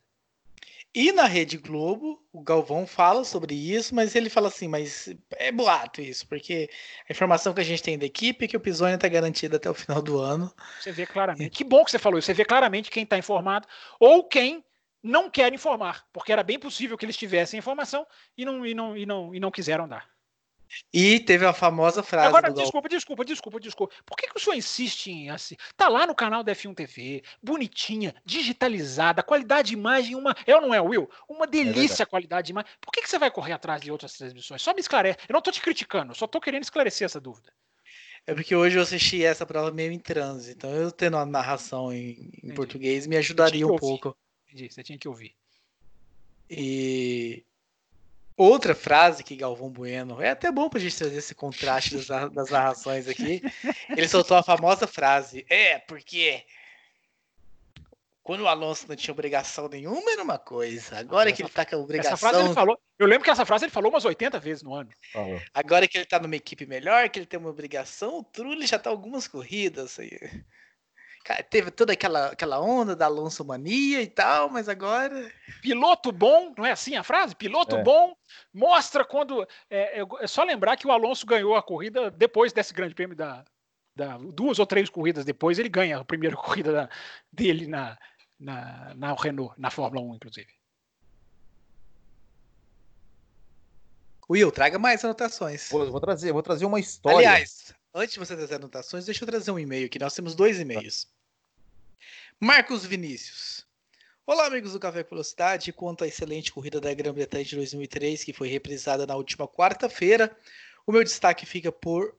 E na Rede Globo, o Galvão fala sobre isso, mas ele fala assim, mas é boato isso, porque a informação que a gente tem da equipe é que o Pisoni está garantido até o final do ano. Você vê claramente. Que bom que você falou isso. Você vê claramente quem está informado ou quem não quer informar, porque era bem possível que eles tivessem informação e não, e não, e não, e não quiseram dar. E teve a famosa frase. Agora, desculpa, desculpa, desculpa, desculpa. Por que, que o senhor insiste em assim? Tá lá no canal da F1 TV, bonitinha, digitalizada, qualidade de imagem, uma. É ou não é, Will? Uma é delícia é a qualidade de imagem. Por que, que você vai correr atrás de outras transmissões? Só me esclarece. Eu não tô te criticando, só tô querendo esclarecer essa dúvida. É porque hoje eu assisti essa prova meio em transe, então eu tendo a narração em, em português me ajudaria um pouco. Entendi, você tinha que ouvir. E outra frase que Galvão Bueno, é até bom pra gente trazer esse contraste das, das narrações aqui. Ele soltou a famosa frase: É, porque quando o Alonso não tinha obrigação nenhuma era uma coisa. Agora que ele tá com a obrigação. Essa frase ele falou, eu lembro que essa frase ele falou umas 80 vezes no ano. Agora que ele tá numa equipe melhor, que ele tem uma obrigação, o Trulli já tá algumas corridas aí teve toda aquela, aquela onda da Alonso mania e tal, mas agora. Piloto bom, não é assim a frase? Piloto é. bom mostra quando. É, é, é, só lembrar que o Alonso ganhou a corrida depois desse grande prêmio da, da. duas ou três corridas depois, ele ganha a primeira corrida da, dele na, na, na Renault, na Fórmula 1, inclusive. Will, traga mais anotações. Vou, vou trazer, vou trazer uma história. Aliás, Antes de você trazer anotações, deixa eu trazer um e-mail aqui. Nós temos dois e-mails. Marcos Vinícius. Olá, amigos do Café com Velocidade. Quanto à excelente corrida da Grã-Bretanha de 2003, que foi reprisada na última quarta-feira, o meu destaque fica por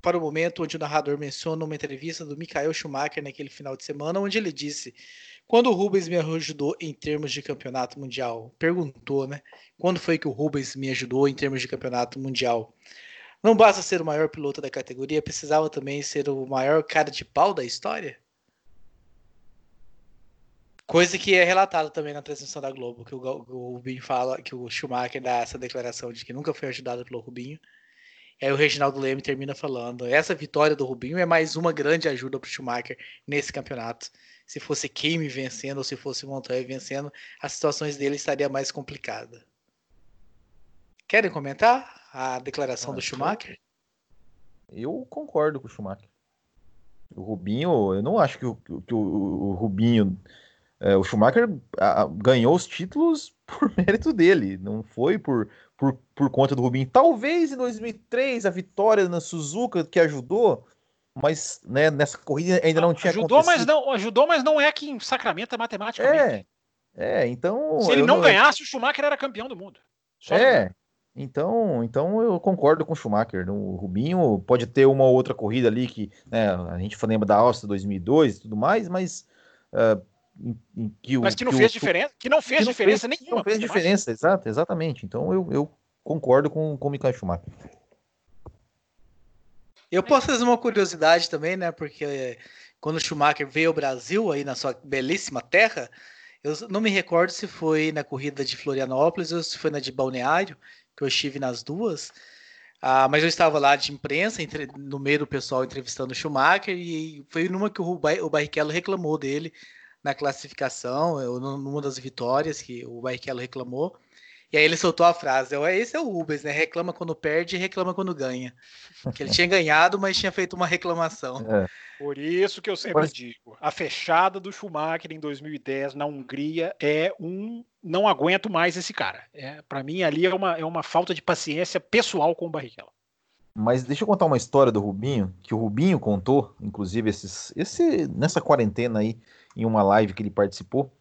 para o momento onde o narrador menciona uma entrevista do Michael Schumacher naquele final de semana, onde ele disse: Quando o Rubens me ajudou em termos de campeonato mundial? Perguntou, né? Quando foi que o Rubens me ajudou em termos de campeonato mundial? Não basta ser o maior piloto da categoria, precisava também ser o maior cara de pau da história? Coisa que é relatada também na transmissão da Globo, que o, o Rubinho fala, que o Schumacher dá essa declaração de que nunca foi ajudado pelo Rubinho. E aí o Reginaldo Leme termina falando: essa vitória do Rubinho é mais uma grande ajuda para o Schumacher nesse campeonato. Se fosse Kimi vencendo ou se fosse Montoya vencendo, as situações dele estaria mais complicada. Querem comentar? a declaração ah, do Schumacher? Eu concordo com o Schumacher. O Rubinho, eu não acho que o, que o, o Rubinho. É, o Schumacher a, ganhou os títulos por mérito dele, não foi por, por, por conta do Rubinho. Talvez em 2003 a vitória na Suzuka que ajudou, mas né, nessa corrida ainda não tinha ajudou, mas não ajudou, mas não é que em Sacramento matematicamente. É, é então. Se ele não, não ganhasse, o Schumacher era campeão do mundo. Só é, então, então eu concordo com o Schumacher. O Rubinho pode ter uma ou outra corrida ali que né, a gente lembra da Áustria 2002 e tudo mais, mas uh, em, em que o, mas que não que fez o, diferença, que não fez que não diferença fez, nenhuma. Não fez diferença, exato, exatamente. Então eu, eu concordo com, com o Michael Schumacher. Eu posso fazer uma curiosidade também, né? Porque quando o Schumacher veio ao Brasil, aí na sua belíssima terra, eu não me recordo se foi na corrida de Florianópolis ou se foi na de Balneário, que eu estive nas duas. Ah, mas eu estava lá de imprensa, entre, no meio do pessoal entrevistando o Schumacher, e foi numa que o, o Barrichello reclamou dele na classificação, numa das vitórias que o Barrichello reclamou. E aí ele soltou a frase: esse é o Rubens, né? Reclama quando perde e reclama quando ganha. Que ele tinha ganhado, mas tinha feito uma reclamação. É. Por isso que eu sempre mas... digo: a fechada do Schumacher em 2010 na Hungria é um. Não aguento mais esse cara. É, para mim, ali é uma, é uma falta de paciência pessoal com o Barrichello. Mas deixa eu contar uma história do Rubinho, que o Rubinho contou, inclusive, esses, esse, nessa quarentena aí, em uma live que ele participou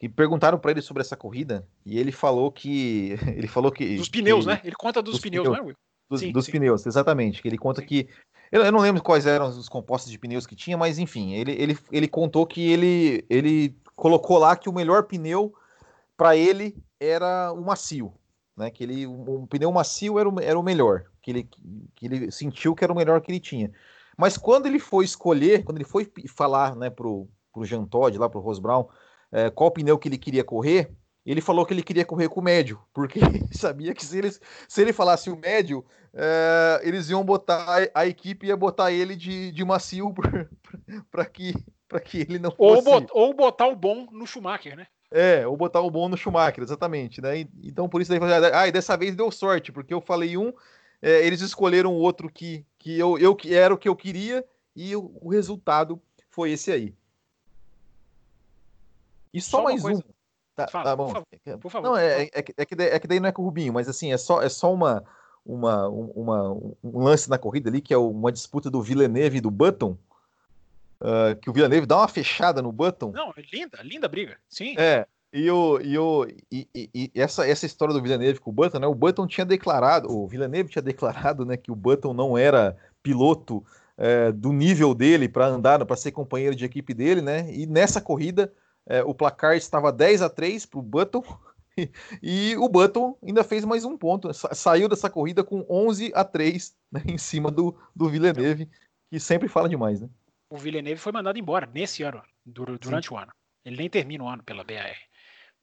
e perguntaram para ele sobre essa corrida e ele falou que ele falou que dos pneus, que, né? Ele conta dos, dos pneus, pneus, né, Will? Dos, sim, dos sim. pneus, exatamente. Que ele conta sim. que eu, eu, não lembro quais eram os compostos de pneus que tinha, mas enfim, ele, ele, ele contou que ele ele colocou lá que o melhor pneu para ele era o macio, né? Que ele um, pneu macio era o, era o melhor, que ele que ele sentiu que era o melhor que ele tinha. Mas quando ele foi escolher, quando ele foi falar, né, pro pro Jean Todt, lá pro Ross Brown, é, qual pneu que ele queria correr, ele falou que ele queria correr com o médio, porque ele sabia que se, eles, se ele falasse o médio, é, eles iam botar, a equipe ia botar ele de, de macio para que, que ele não fosse... Ou, bot, ou botar o bom no Schumacher, né? É, ou botar o bom no Schumacher, exatamente, né? Então por isso ele falou, ah, e dessa vez deu sorte, porque eu falei um, é, eles escolheram outro que, que eu, eu que era o que eu queria e o, o resultado foi esse aí. E só, só mais coisa... um. Tá, Fala, tá bom. Por favor, por favor. Não, é, é, é, que, é que daí não é com o Rubinho, mas assim, é só, é só uma, uma, uma, um lance na corrida ali, que é uma disputa do Villeneuve e do Button. Uh, que o Villeneuve dá uma fechada no Button. Não, é linda, linda briga. Sim. É. E, o, e, o, e, e, e, essa, essa história do Villeneuve com o Button, né? O Button tinha declarado, o Villeneuve tinha declarado né, que o Button não era piloto é, do nível dele para andar, para ser companheiro de equipe dele, né? E nessa corrida é, o placar estava 10 a 3 para o Button. E, o Button ainda fez mais um ponto. Saiu dessa corrida com 11 a 3 né, em cima do, do Villeneuve, que sempre fala demais, né? O Villeneuve foi mandado embora nesse ano, durante Sim. o ano. Ele nem termina o ano pela BAR.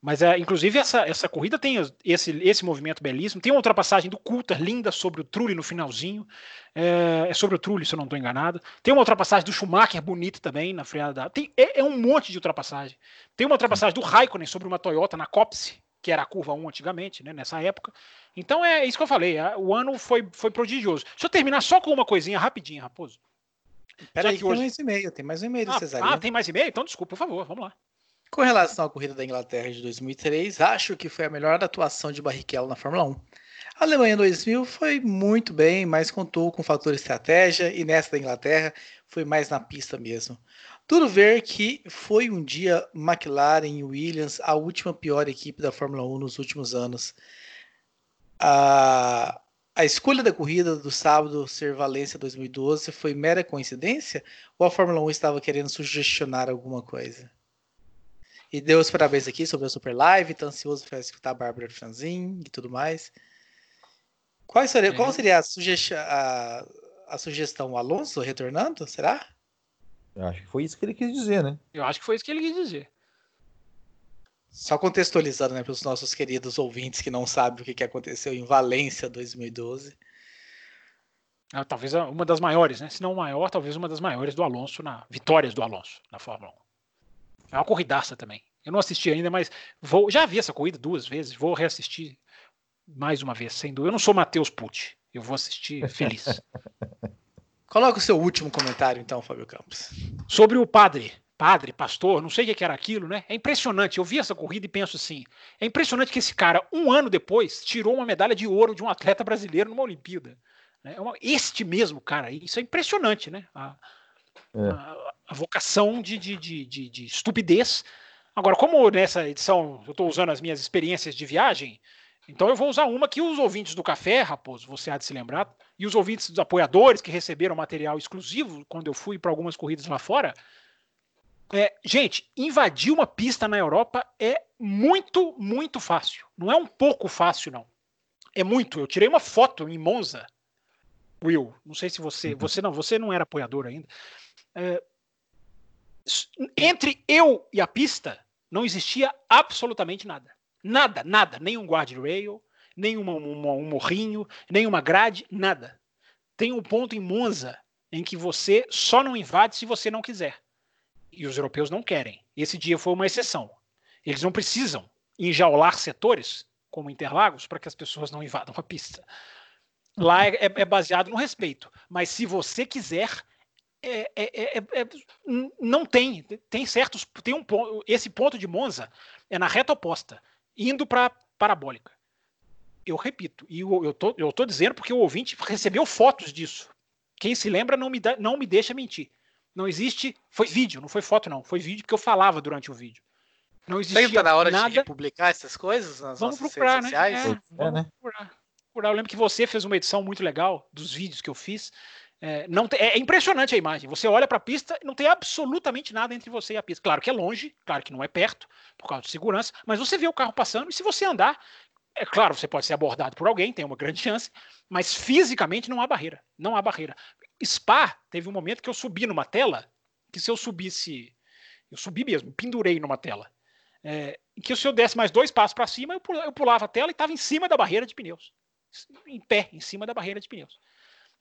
Mas, é, inclusive, essa, essa corrida tem esse, esse movimento belíssimo. Tem uma ultrapassagem do Coulter linda sobre o Trulli no finalzinho. É, é sobre o Trulli, se eu não estou enganado. Tem uma ultrapassagem do Schumacher bonita também na freada da. Tem, é, é, um monte de ultrapassagem. Tem uma ultrapassagem do Raikkonen sobre uma Toyota na Copse, que era a curva 1 antigamente, né, nessa época. Então é isso que eu falei. O ano foi, foi prodigioso. Deixa eu terminar só com uma coisinha rapidinha, Raposo. Peraí, que hoje... tem mais e-mail, tem mais e-mail do ah, Cesarinho. Ah, tem mais e-mail? Então desculpa, por favor, vamos lá. Com relação à corrida da Inglaterra de 2003, acho que foi a melhor atuação de Barrichello na Fórmula 1. A Alemanha 2000 foi muito bem, mas contou com o fator estratégia e nessa da Inglaterra foi mais na pista mesmo. Duro ver que foi um dia McLaren e Williams a última pior equipe da Fórmula 1 nos últimos anos. A, a escolha da corrida do sábado ser Valência 2012 foi mera coincidência ou a Fórmula 1 estava querendo sugestionar alguma coisa? E deu os parabéns aqui sobre a Super Live, tá ansioso para escutar a Bárbara Franzin e tudo mais. Qual seria, qual seria a, sugestão, a, a sugestão? O Alonso retornando? Será? Eu acho que foi isso que ele quis dizer, né? Eu acho que foi isso que ele quis dizer. Só contextualizando né, para os nossos queridos ouvintes que não sabem o que, que aconteceu em Valência 2012. Ah, talvez uma das maiores, né? Se não maior, talvez uma das maiores do Alonso na vitórias do Alonso na Fórmula 1. É uma corridaça também. Eu não assisti ainda, mas vou. Já vi essa corrida duas vezes, vou reassistir mais uma vez, sem dúvida. Eu não sou Matheus Pucci, eu vou assistir feliz. Coloca o seu último comentário, então, Fábio Campos. Sobre o padre, padre, pastor, não sei o que era aquilo, né? É impressionante. Eu vi essa corrida e penso assim: é impressionante que esse cara, um ano depois, tirou uma medalha de ouro de um atleta brasileiro numa Olimpíada. É uma, este mesmo cara, isso é impressionante, né? A, é. a, a vocação de, de, de, de, de estupidez. Agora, como nessa edição eu estou usando as minhas experiências de viagem, então eu vou usar uma que os ouvintes do café, Raposo, você há de se lembrar, e os ouvintes dos apoiadores que receberam material exclusivo quando eu fui para algumas corridas lá fora. É, gente, invadir uma pista na Europa é muito, muito fácil. Não é um pouco fácil, não. É muito. Eu tirei uma foto em Monza Will, não sei se você, uhum. você não, você não era apoiador ainda. É, entre eu e a pista não existia absolutamente nada. Nada, nada. Nem um guardrail, uma, um morrinho, nem uma grade, nada. Tem um ponto em Monza em que você só não invade se você não quiser. E os europeus não querem. Esse dia foi uma exceção. Eles não precisam enjaular setores, como Interlagos, para que as pessoas não invadam a pista. Lá é, é, é baseado no respeito. Mas se você quiser, é, é, é, é não tem. Tem certos. Tem um ponto. Esse ponto de Monza é na reta oposta, indo para parabólica. Eu repito, e eu, eu, tô, eu tô dizendo porque o ouvinte recebeu fotos disso. Quem se lembra não me, dá, não me deixa mentir. Não existe. Foi vídeo, não foi foto, não. Foi vídeo porque eu falava durante o vídeo. Não existia tá na hora nada... de publicar essas coisas nas vamos nossas procurar, redes né? sociais? É, vamos né? procurar. Eu lembro que você fez uma edição muito legal dos vídeos que eu fiz. É, não tem, é impressionante a imagem. Você olha para a pista e não tem absolutamente nada entre você e a pista. Claro que é longe, claro que não é perto, por causa de segurança, mas você vê o carro passando e se você andar, é claro, você pode ser abordado por alguém, tem uma grande chance, mas fisicamente não há barreira. Não há barreira. Spa teve um momento que eu subi numa tela, que se eu subisse, eu subi mesmo, pendurei numa tela é, que se eu desse mais dois passos para cima, eu pulava a tela e estava em cima da barreira de pneus. Em pé, em cima da barreira de pneus.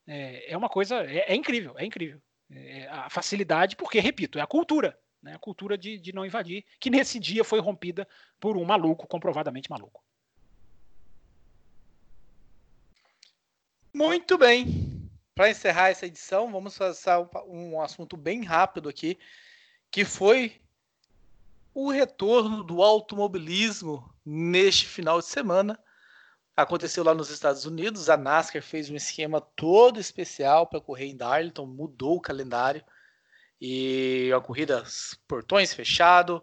É, é uma coisa, é, é incrível, é incrível. É, a facilidade, porque, repito, é a cultura, né, a cultura de, de não invadir, que nesse dia foi rompida por um maluco, comprovadamente maluco. Muito bem. Para encerrar essa edição, vamos fazer um assunto bem rápido aqui, que foi o retorno do automobilismo neste final de semana. Aconteceu lá nos Estados Unidos, a NASCAR fez um esquema todo especial para correr em Darlington, mudou o calendário e a corrida portões fechado,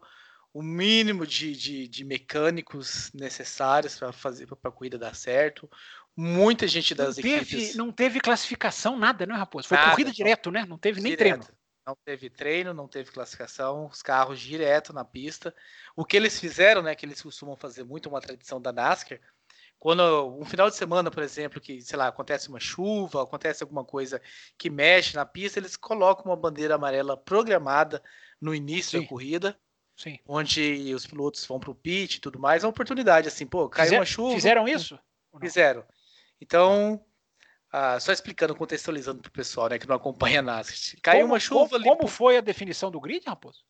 o mínimo de, de, de mecânicos necessários para fazer para a corrida dar certo. Muita gente das não teve, equipes. Não teve classificação, nada, né, Raposo? Foi nada, corrida direto, né? Não teve nem direto. treino. Não teve treino, não teve classificação, os carros direto na pista. O que eles fizeram, né, que eles costumam fazer muito, uma tradição da NASCAR, quando um final de semana, por exemplo, que, sei lá, acontece uma chuva, acontece alguma coisa que mexe na pista, eles colocam uma bandeira amarela programada no início Sim. da corrida, Sim. onde os pilotos vão para o pit e tudo mais. É uma oportunidade, assim, pô, caiu Fizer, uma chuva. Fizeram isso? Fizeram. Então, ah, só explicando, contextualizando para o pessoal né, que não acompanha nada. Caiu como, uma chuva como, ali. Como foi a definição do grid, Raposo?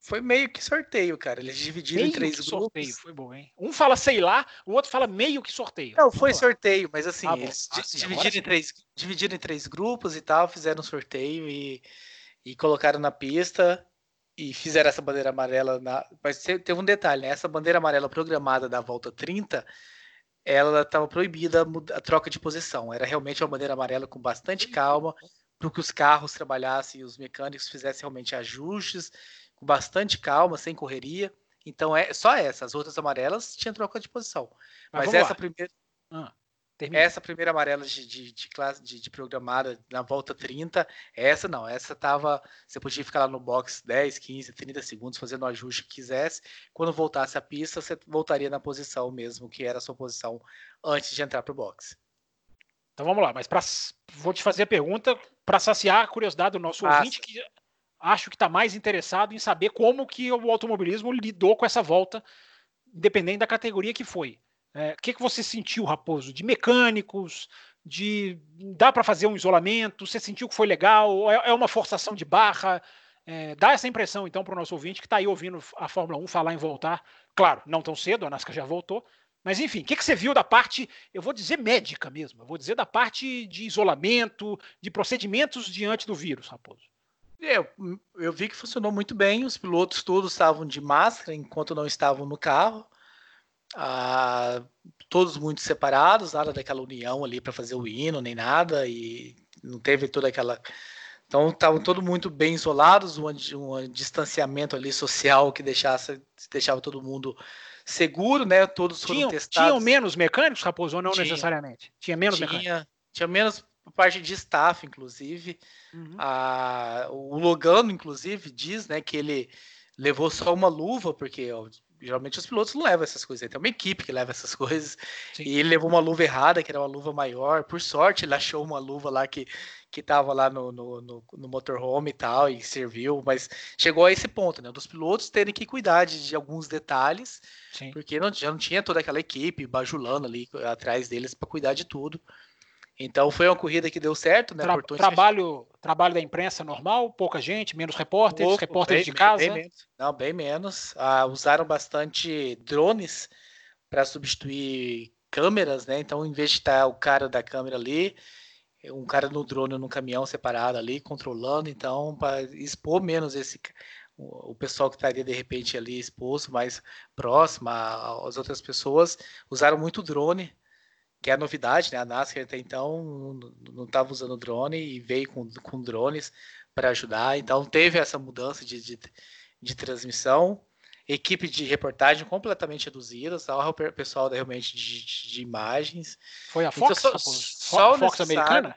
Foi meio que sorteio, cara. Eles dividiram meio em três grupos. Sorteio, foi bom, hein? Um fala sei lá, o outro fala meio que sorteio. Não, foi sorteio, mas assim, ah, eles ah, dividiram, em três, dividiram em três grupos e tal, fizeram um sorteio e, e colocaram na pista e fizeram essa bandeira amarela. Na... Mas tem um detalhe, né? Essa bandeira amarela programada da volta 30 ela estava proibida a troca de posição. Era realmente uma bandeira amarela com bastante calma, para que os carros trabalhassem e os mecânicos fizessem realmente ajustes com bastante calma, sem correria. Então é só essa. As outras amarelas tinham troca de posição. Mas, Mas essa lá. primeira. Ah. Essa primeira amarela de, de, de classe de, de, programada na volta 30, essa não, essa tava. Você podia ficar lá no box 10, 15, 30 segundos fazendo o ajuste que quisesse. Quando voltasse a pista, você voltaria na posição mesmo, que era a sua posição antes de entrar para o box. Então vamos lá, mas pra, vou te fazer a pergunta para saciar a curiosidade do nosso Passa. ouvinte, que acho que está mais interessado em saber como que o automobilismo lidou com essa volta, dependendo da categoria que foi. É, o que, que você sentiu, Raposo? De mecânicos? De dá para fazer um isolamento? Você sentiu que foi legal? É, é uma forçação de barra? É, dá essa impressão, então, para o nosso ouvinte que está aí ouvindo a Fórmula 1 falar em voltar. Claro, não tão cedo, a NASCAR já voltou. Mas, enfim, o que, que você viu da parte, eu vou dizer médica mesmo, eu vou dizer da parte de isolamento, de procedimentos diante do vírus, Raposo? Eu, eu vi que funcionou muito bem, os pilotos todos estavam de máscara enquanto não estavam no carro ah, todos muito separados, nada daquela união ali para fazer o hino, nem nada, e não teve toda aquela. Então estavam todos muito bem isolados, um, um, distanciamento ali social que deixasse, deixava todo mundo seguro, né? Todos foram tinham, testados. Tinham menos mecânicos, Raposo, ou não tinha, necessariamente? Tinha menos tinha, mecânicos? Tinha menos parte de staff, inclusive. Uhum. Ah, o Logano, inclusive, diz né, que ele levou só uma luva, porque ó, geralmente os pilotos não levam essas coisas, tem uma equipe que leva essas coisas. Sim. E ele levou uma luva errada, que era uma luva maior. Por sorte, ele achou uma luva lá que, que tava lá no, no, no, no motorhome e tal, e serviu, mas chegou a esse ponto, né? Dos pilotos terem que cuidar de, de alguns detalhes, Sim. porque não, já não tinha toda aquela equipe bajulando ali atrás deles para cuidar de tudo. Então foi uma corrida que deu certo, né? Tra trabalho, trabalho da imprensa normal, pouca gente, menos repórteres, Pouco, repórteres bem, de casa. Bem menos. Não, bem menos. Ah, usaram bastante drones para substituir câmeras, né? Então, em vez de estar o cara da câmera ali, um cara no drone no caminhão separado ali, controlando, então, para expor menos esse o pessoal que estaria de repente ali exposto mais próximo às outras pessoas, usaram muito drone que é a novidade, né? A NASCAR até então não estava usando drone e veio com, com drones para ajudar. Então teve essa mudança de, de, de, transmissão. Equipe de reportagem completamente reduzida, só o pessoal realmente de, de imagens. Foi a então, Fox? Então, só, só o Fox americana?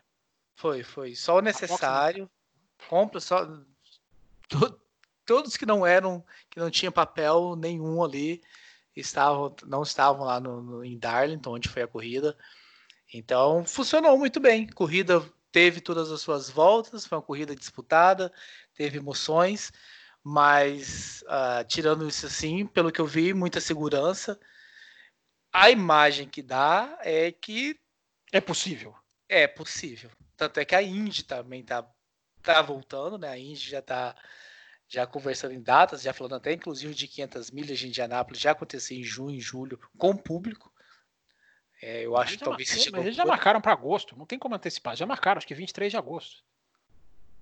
Foi, foi. Só o necessário. Compra só. Todos que não eram, que não tinha papel nenhum ali estavam, não estavam lá no, no, em Darlington, onde foi a corrida. Então, funcionou muito bem. Corrida teve todas as suas voltas, foi uma corrida disputada, teve emoções, mas uh, tirando isso assim, pelo que eu vi, muita segurança. A imagem que dá é que. É possível. É possível. Tanto é que a Indy também tá, tá voltando, né? A Indy já tá já conversando em datas, já falando até inclusive de 500 milhas de Indianápolis, já aconteceu em junho, em julho, com público. É, eu acho que talvez seja. Mas eles já marcaram para agosto, não tem como antecipar, já marcaram, acho que 23 de agosto.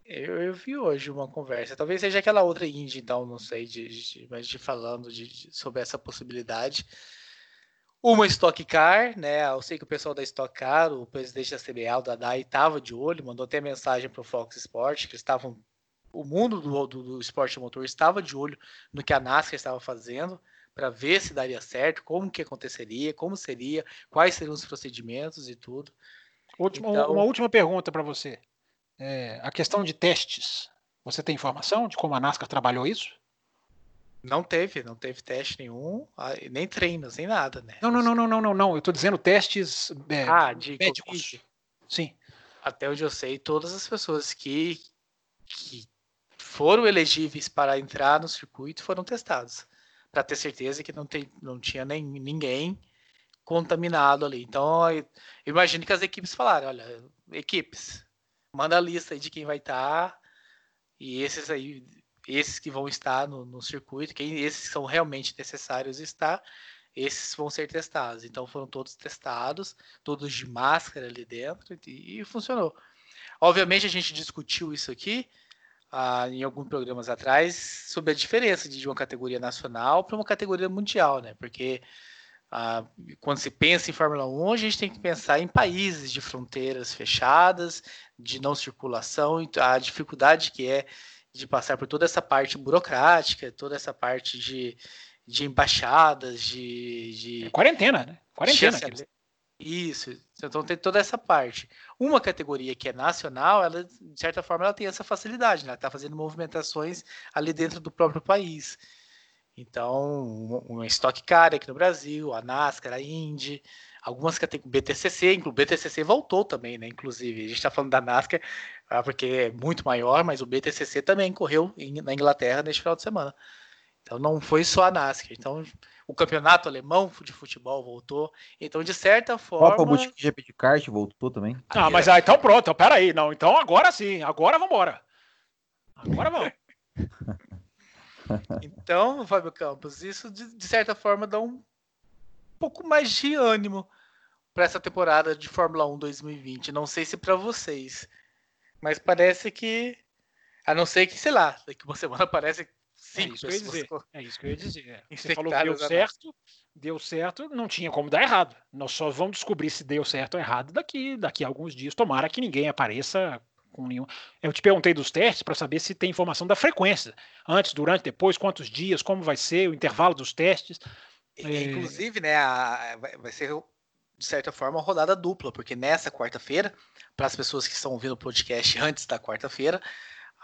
Eu, eu vi hoje uma conversa, talvez seja aquela outra Indy, então, não sei, de, de, mas de falando de, de, sobre essa possibilidade. Uma Stock Car, né? Eu sei que o pessoal da Stock Car, o presidente da CBA, o Dadai, estava de olho, mandou até mensagem para o Fox Sport, que eles estavam o mundo do, do, do esporte motor estava de olho no que a NASCAR estava fazendo para ver se daria certo, como que aconteceria, como seria, quais seriam os procedimentos e tudo. Última, então, uma última pergunta para você. É, a questão de testes. Você tem informação de como a NASCAR trabalhou isso? Não teve, não teve teste nenhum, nem treinos, nem nada, né? Não, não, não, não, não, não, não. Eu estou dizendo testes é, ah, de médicos. COVID. Sim. Até onde eu sei, todas as pessoas que, que foram elegíveis para entrar no circuito foram testados, para ter certeza que não, tem, não tinha nem, ninguém contaminado ali. Então, imagine que as equipes falaram, olha, equipes, manda a lista aí de quem vai estar tá, e esses aí, esses que vão estar no, no circuito, quem esses são realmente necessários estar, esses vão ser testados. Então foram todos testados, todos de máscara ali dentro e, e funcionou. Obviamente a gente discutiu isso aqui ah, em alguns programas atrás sobre a diferença de uma categoria nacional para uma categoria mundial, né? Porque ah, quando se pensa em Fórmula 1, a gente tem que pensar em países de fronteiras fechadas, de não circulação, a dificuldade que é de passar por toda essa parte burocrática, toda essa parte de, de embaixadas, de, de... É quarentena, né? Quarentena. Isso, então tem toda essa parte. Uma categoria que é nacional, ela, de certa forma, ela tem essa facilidade, né? Ela está fazendo movimentações ali dentro do próprio país. Então, uma Stock Car aqui no Brasil, a NASCAR, a Indy, algumas categorias, BTCC, o BTCC voltou também, né? Inclusive, a gente está falando da NASCAR ah, porque é muito maior, mas o BTCC também correu na Inglaterra neste final de semana. Então, não foi só a NASCAR. Então, o campeonato alemão de futebol voltou. Então, de certa forma. Copa Boutique GP de kart voltou também. Ah, mas ah, então pronto, então, pera aí. Não, então agora sim, agora vamos embora. Agora vamos. então, Fábio Campos, isso de, de, certa forma dá um pouco mais de ânimo para essa temporada de Fórmula 1 2020. Não sei se para vocês, mas parece que. A não ser que, sei lá, daqui uma semana parece Cinco é isso pessoas. Que eu ia dizer. É isso que eu ia dizer. Você falou que deu certo, deu certo, não tinha como dar errado. Nós só vamos descobrir se deu certo ou errado daqui, daqui a alguns dias. Tomara que ninguém apareça com nenhum. Eu te perguntei dos testes para saber se tem informação da frequência. Antes, durante, depois, quantos dias, como vai ser, o intervalo dos testes. É... Inclusive, né, a, vai ser de certa forma uma rodada dupla, porque nessa quarta-feira, para as pessoas que estão ouvindo o podcast antes da quarta-feira,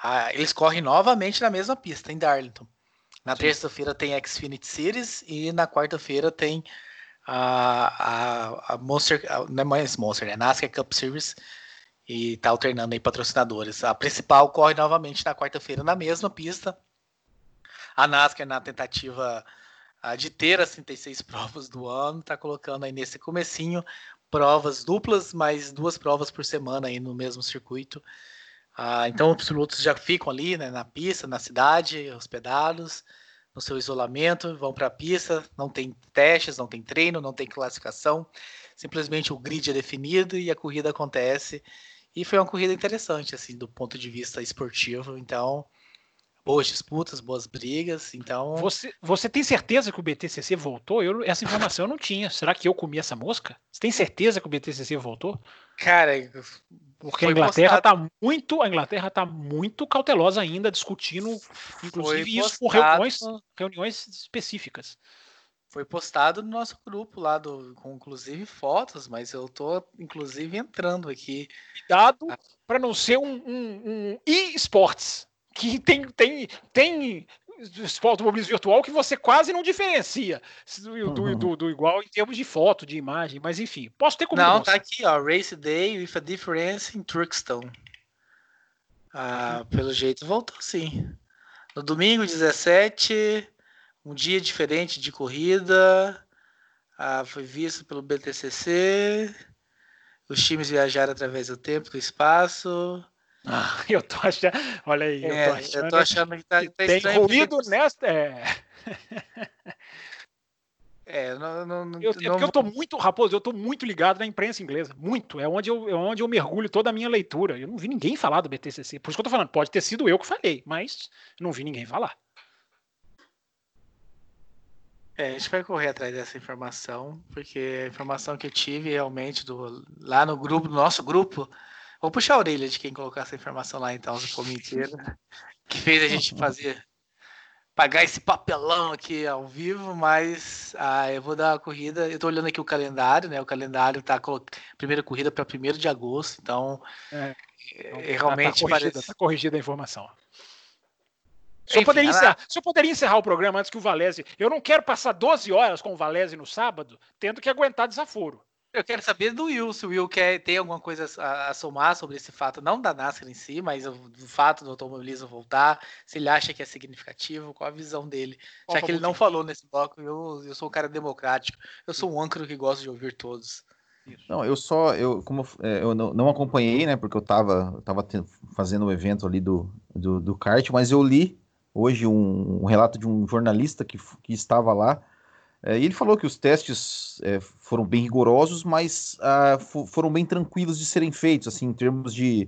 ah, eles correm novamente na mesma pista, em Darlington. Na terça-feira tem Xfinity Series e na quarta-feira tem a, a, a Monster, a, não é mais Monster, é NASCAR Cup Series e tá alternando aí patrocinadores. A principal corre novamente na quarta-feira na mesma pista. A NASCAR na tentativa uh, de ter as 36 provas do ano, tá colocando aí nesse comecinho provas duplas, mais duas provas por semana aí no mesmo circuito. Uh, então os pilotos já ficam ali né, na pista, na cidade, hospedados, no seu isolamento, vão para a pista, não tem testes, não tem treino, não tem classificação, simplesmente o grid é definido e a corrida acontece e foi uma corrida interessante, assim, do ponto de vista esportivo. Então, boas disputas, boas brigas. Então. Você, você tem certeza que o BTCC voltou? Eu, essa informação eu não tinha. Será que eu comi essa mosca? Você tem certeza que o BTCC voltou? Cara, porque a Inglaterra está muito, a Inglaterra tá muito cautelosa ainda, discutindo, inclusive isso por reuniões, reuniões específicas. Foi postado no nosso grupo lá, do, com inclusive fotos, mas eu tô inclusive entrando aqui. Cuidado para não ser um, um, um e-sports, que tem, tem, tem automobilismo virtual que você quase não diferencia do, do, uhum. do, do, igual em termos de foto, de imagem, mas enfim, posso ter como. Não, tá aqui, ó, Race Day with a Difference in Truxton. Ah. Pelo jeito voltou sim. No domingo 17, um dia diferente de corrida. Ah, foi visto pelo BTCC. Os times viajaram através do tempo, do espaço. Ah, eu tô achando. Olha aí, é, eu, tô achando, eu tô achando que tá, tá tem ruído nesta. É. É, não, não, eu, não, é porque eu tô muito, Raposo, eu tô muito ligado na imprensa inglesa. Muito. É onde, eu, é onde eu mergulho toda a minha leitura. Eu não vi ninguém falar do BTCC. Por isso que eu tô falando, pode ter sido eu que falei, mas não vi ninguém falar. É, a gente vai correr atrás dessa informação, porque a informação que eu tive realmente do, lá no grupo, no nosso grupo, vou puxar a orelha de quem colocou essa informação lá então, se for mentira, que fez a gente fazer pagar esse papelão aqui ao vivo, mas ah, eu vou dar a corrida. Eu tô olhando aqui o calendário, né? O calendário tá com primeira corrida para 1 de agosto, então é, então, realmente tá, tá corrigida, parece... tá corrigida a informação. Senhor, poderia encerrar, o senhor poderia encerrar o programa antes que o Valese. Eu não quero passar 12 horas com o Valese no sábado, tendo que aguentar desaforo. Eu quero saber do Will, se o Will quer ter alguma coisa a, a somar sobre esse fato, não da NASCAR em si, mas do fato do automobilismo voltar, se ele acha que é significativo, qual a visão dele. Qual Já que ele não falou nesse bloco, eu, eu sou um cara democrático, eu sou um âncaro que gosta de ouvir todos. Não, eu só, eu, como é, eu não, não acompanhei, né, porque eu estava eu tava fazendo o evento ali do, do, do kart, mas eu li hoje um, um relato de um jornalista que, que estava lá, é, e ele falou que os testes é, foram bem rigorosos, mas ah, foram bem tranquilos de serem feitos, assim, em termos de,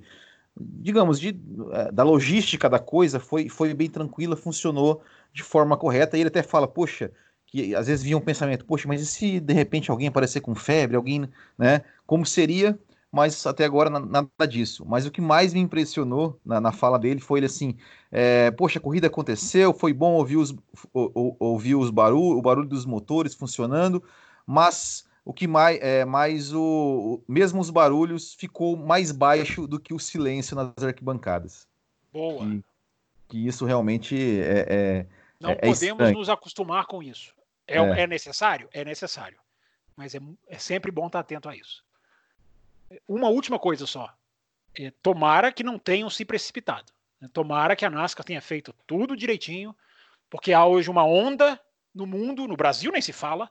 digamos, de, é, da logística da coisa, foi, foi bem tranquila, funcionou de forma correta, e ele até fala, poxa, que às vezes vinha um pensamento, poxa, mas e se de repente alguém aparecer com febre, alguém, né, como seria mas até agora nada disso. Mas o que mais me impressionou na, na fala dele foi ele assim: é, poxa, a corrida aconteceu, foi bom ouvir os, o, ouvir os barulho, o barulho dos motores funcionando, mas o que mais, é, mais o, mesmo os barulhos ficou mais baixo do que o silêncio nas arquibancadas. Boa. Que, que isso realmente é, é não é, podemos estranho. nos acostumar com isso. É, é, é. necessário? É necessário. Mas é, é sempre bom estar atento a isso. Uma última coisa só. É, tomara que não tenham se precipitado. Né? Tomara que a NASCAR tenha feito tudo direitinho, porque há hoje uma onda no mundo, no Brasil nem se fala,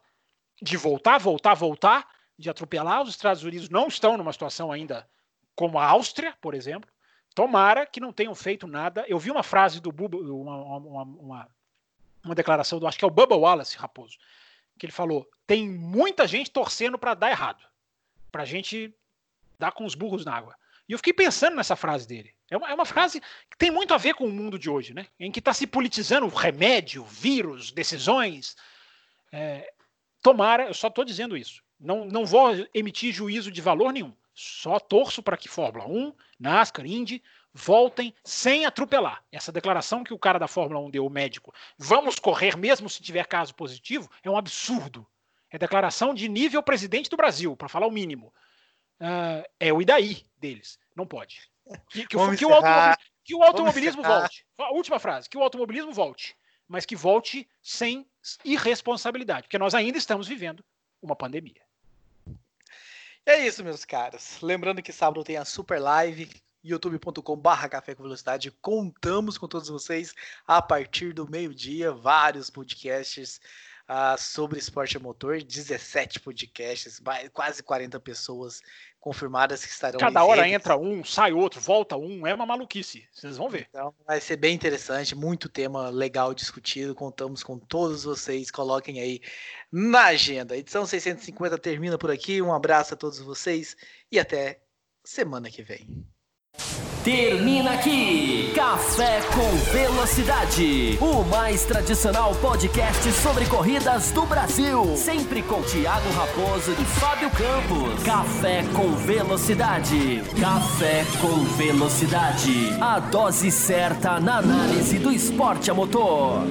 de voltar, voltar, voltar, de atropelar. Os Estados Unidos não estão numa situação ainda como a Áustria, por exemplo. Tomara que não tenham feito nada. Eu vi uma frase do Bubba, uma, uma, uma, uma declaração do, acho que é o Bubba Wallace, Raposo, que ele falou: tem muita gente torcendo para dar errado, para a gente dá com os burros na água. E eu fiquei pensando nessa frase dele. É uma, é uma frase que tem muito a ver com o mundo de hoje, né? Em que está se politizando remédio, vírus, decisões. É, tomara, eu só estou dizendo isso. Não, não vou emitir juízo de valor nenhum. Só torço para que Fórmula 1, NASCAR, Indy voltem sem atropelar. Essa declaração que o cara da Fórmula 1 deu, o médico, vamos correr mesmo se tiver caso positivo, é um absurdo. É declaração de nível presidente do Brasil, para falar o mínimo uh, é o Idaí deles. Não pode. Que, que, o, que, o, automobilismo, que o automobilismo volte. A última frase, que o automobilismo volte. mas que volte sem irresponsabilidade, porque nós ainda estamos vivendo uma pandemia. É isso, meus caros. Lembrando que sábado tem a super live youtube.com/barra café com velocidade. Contamos com todos vocês a partir do meio-dia, vários podcasts uh, sobre esporte motor, 17 podcasts, quase 40 pessoas confirmadas que estarão. Cada hora redes. entra um, sai outro, volta um, é uma maluquice. Vocês vão ver. Então vai ser bem interessante, muito tema legal discutido. Contamos com todos vocês. Coloquem aí na agenda. Edição 650 termina por aqui. Um abraço a todos vocês e até semana que vem. Termina aqui Café com Velocidade, o mais tradicional podcast sobre corridas do Brasil. Sempre com Thiago Raposo e Fábio Campos. Café com Velocidade. Café com Velocidade. A dose certa na análise do esporte a motor.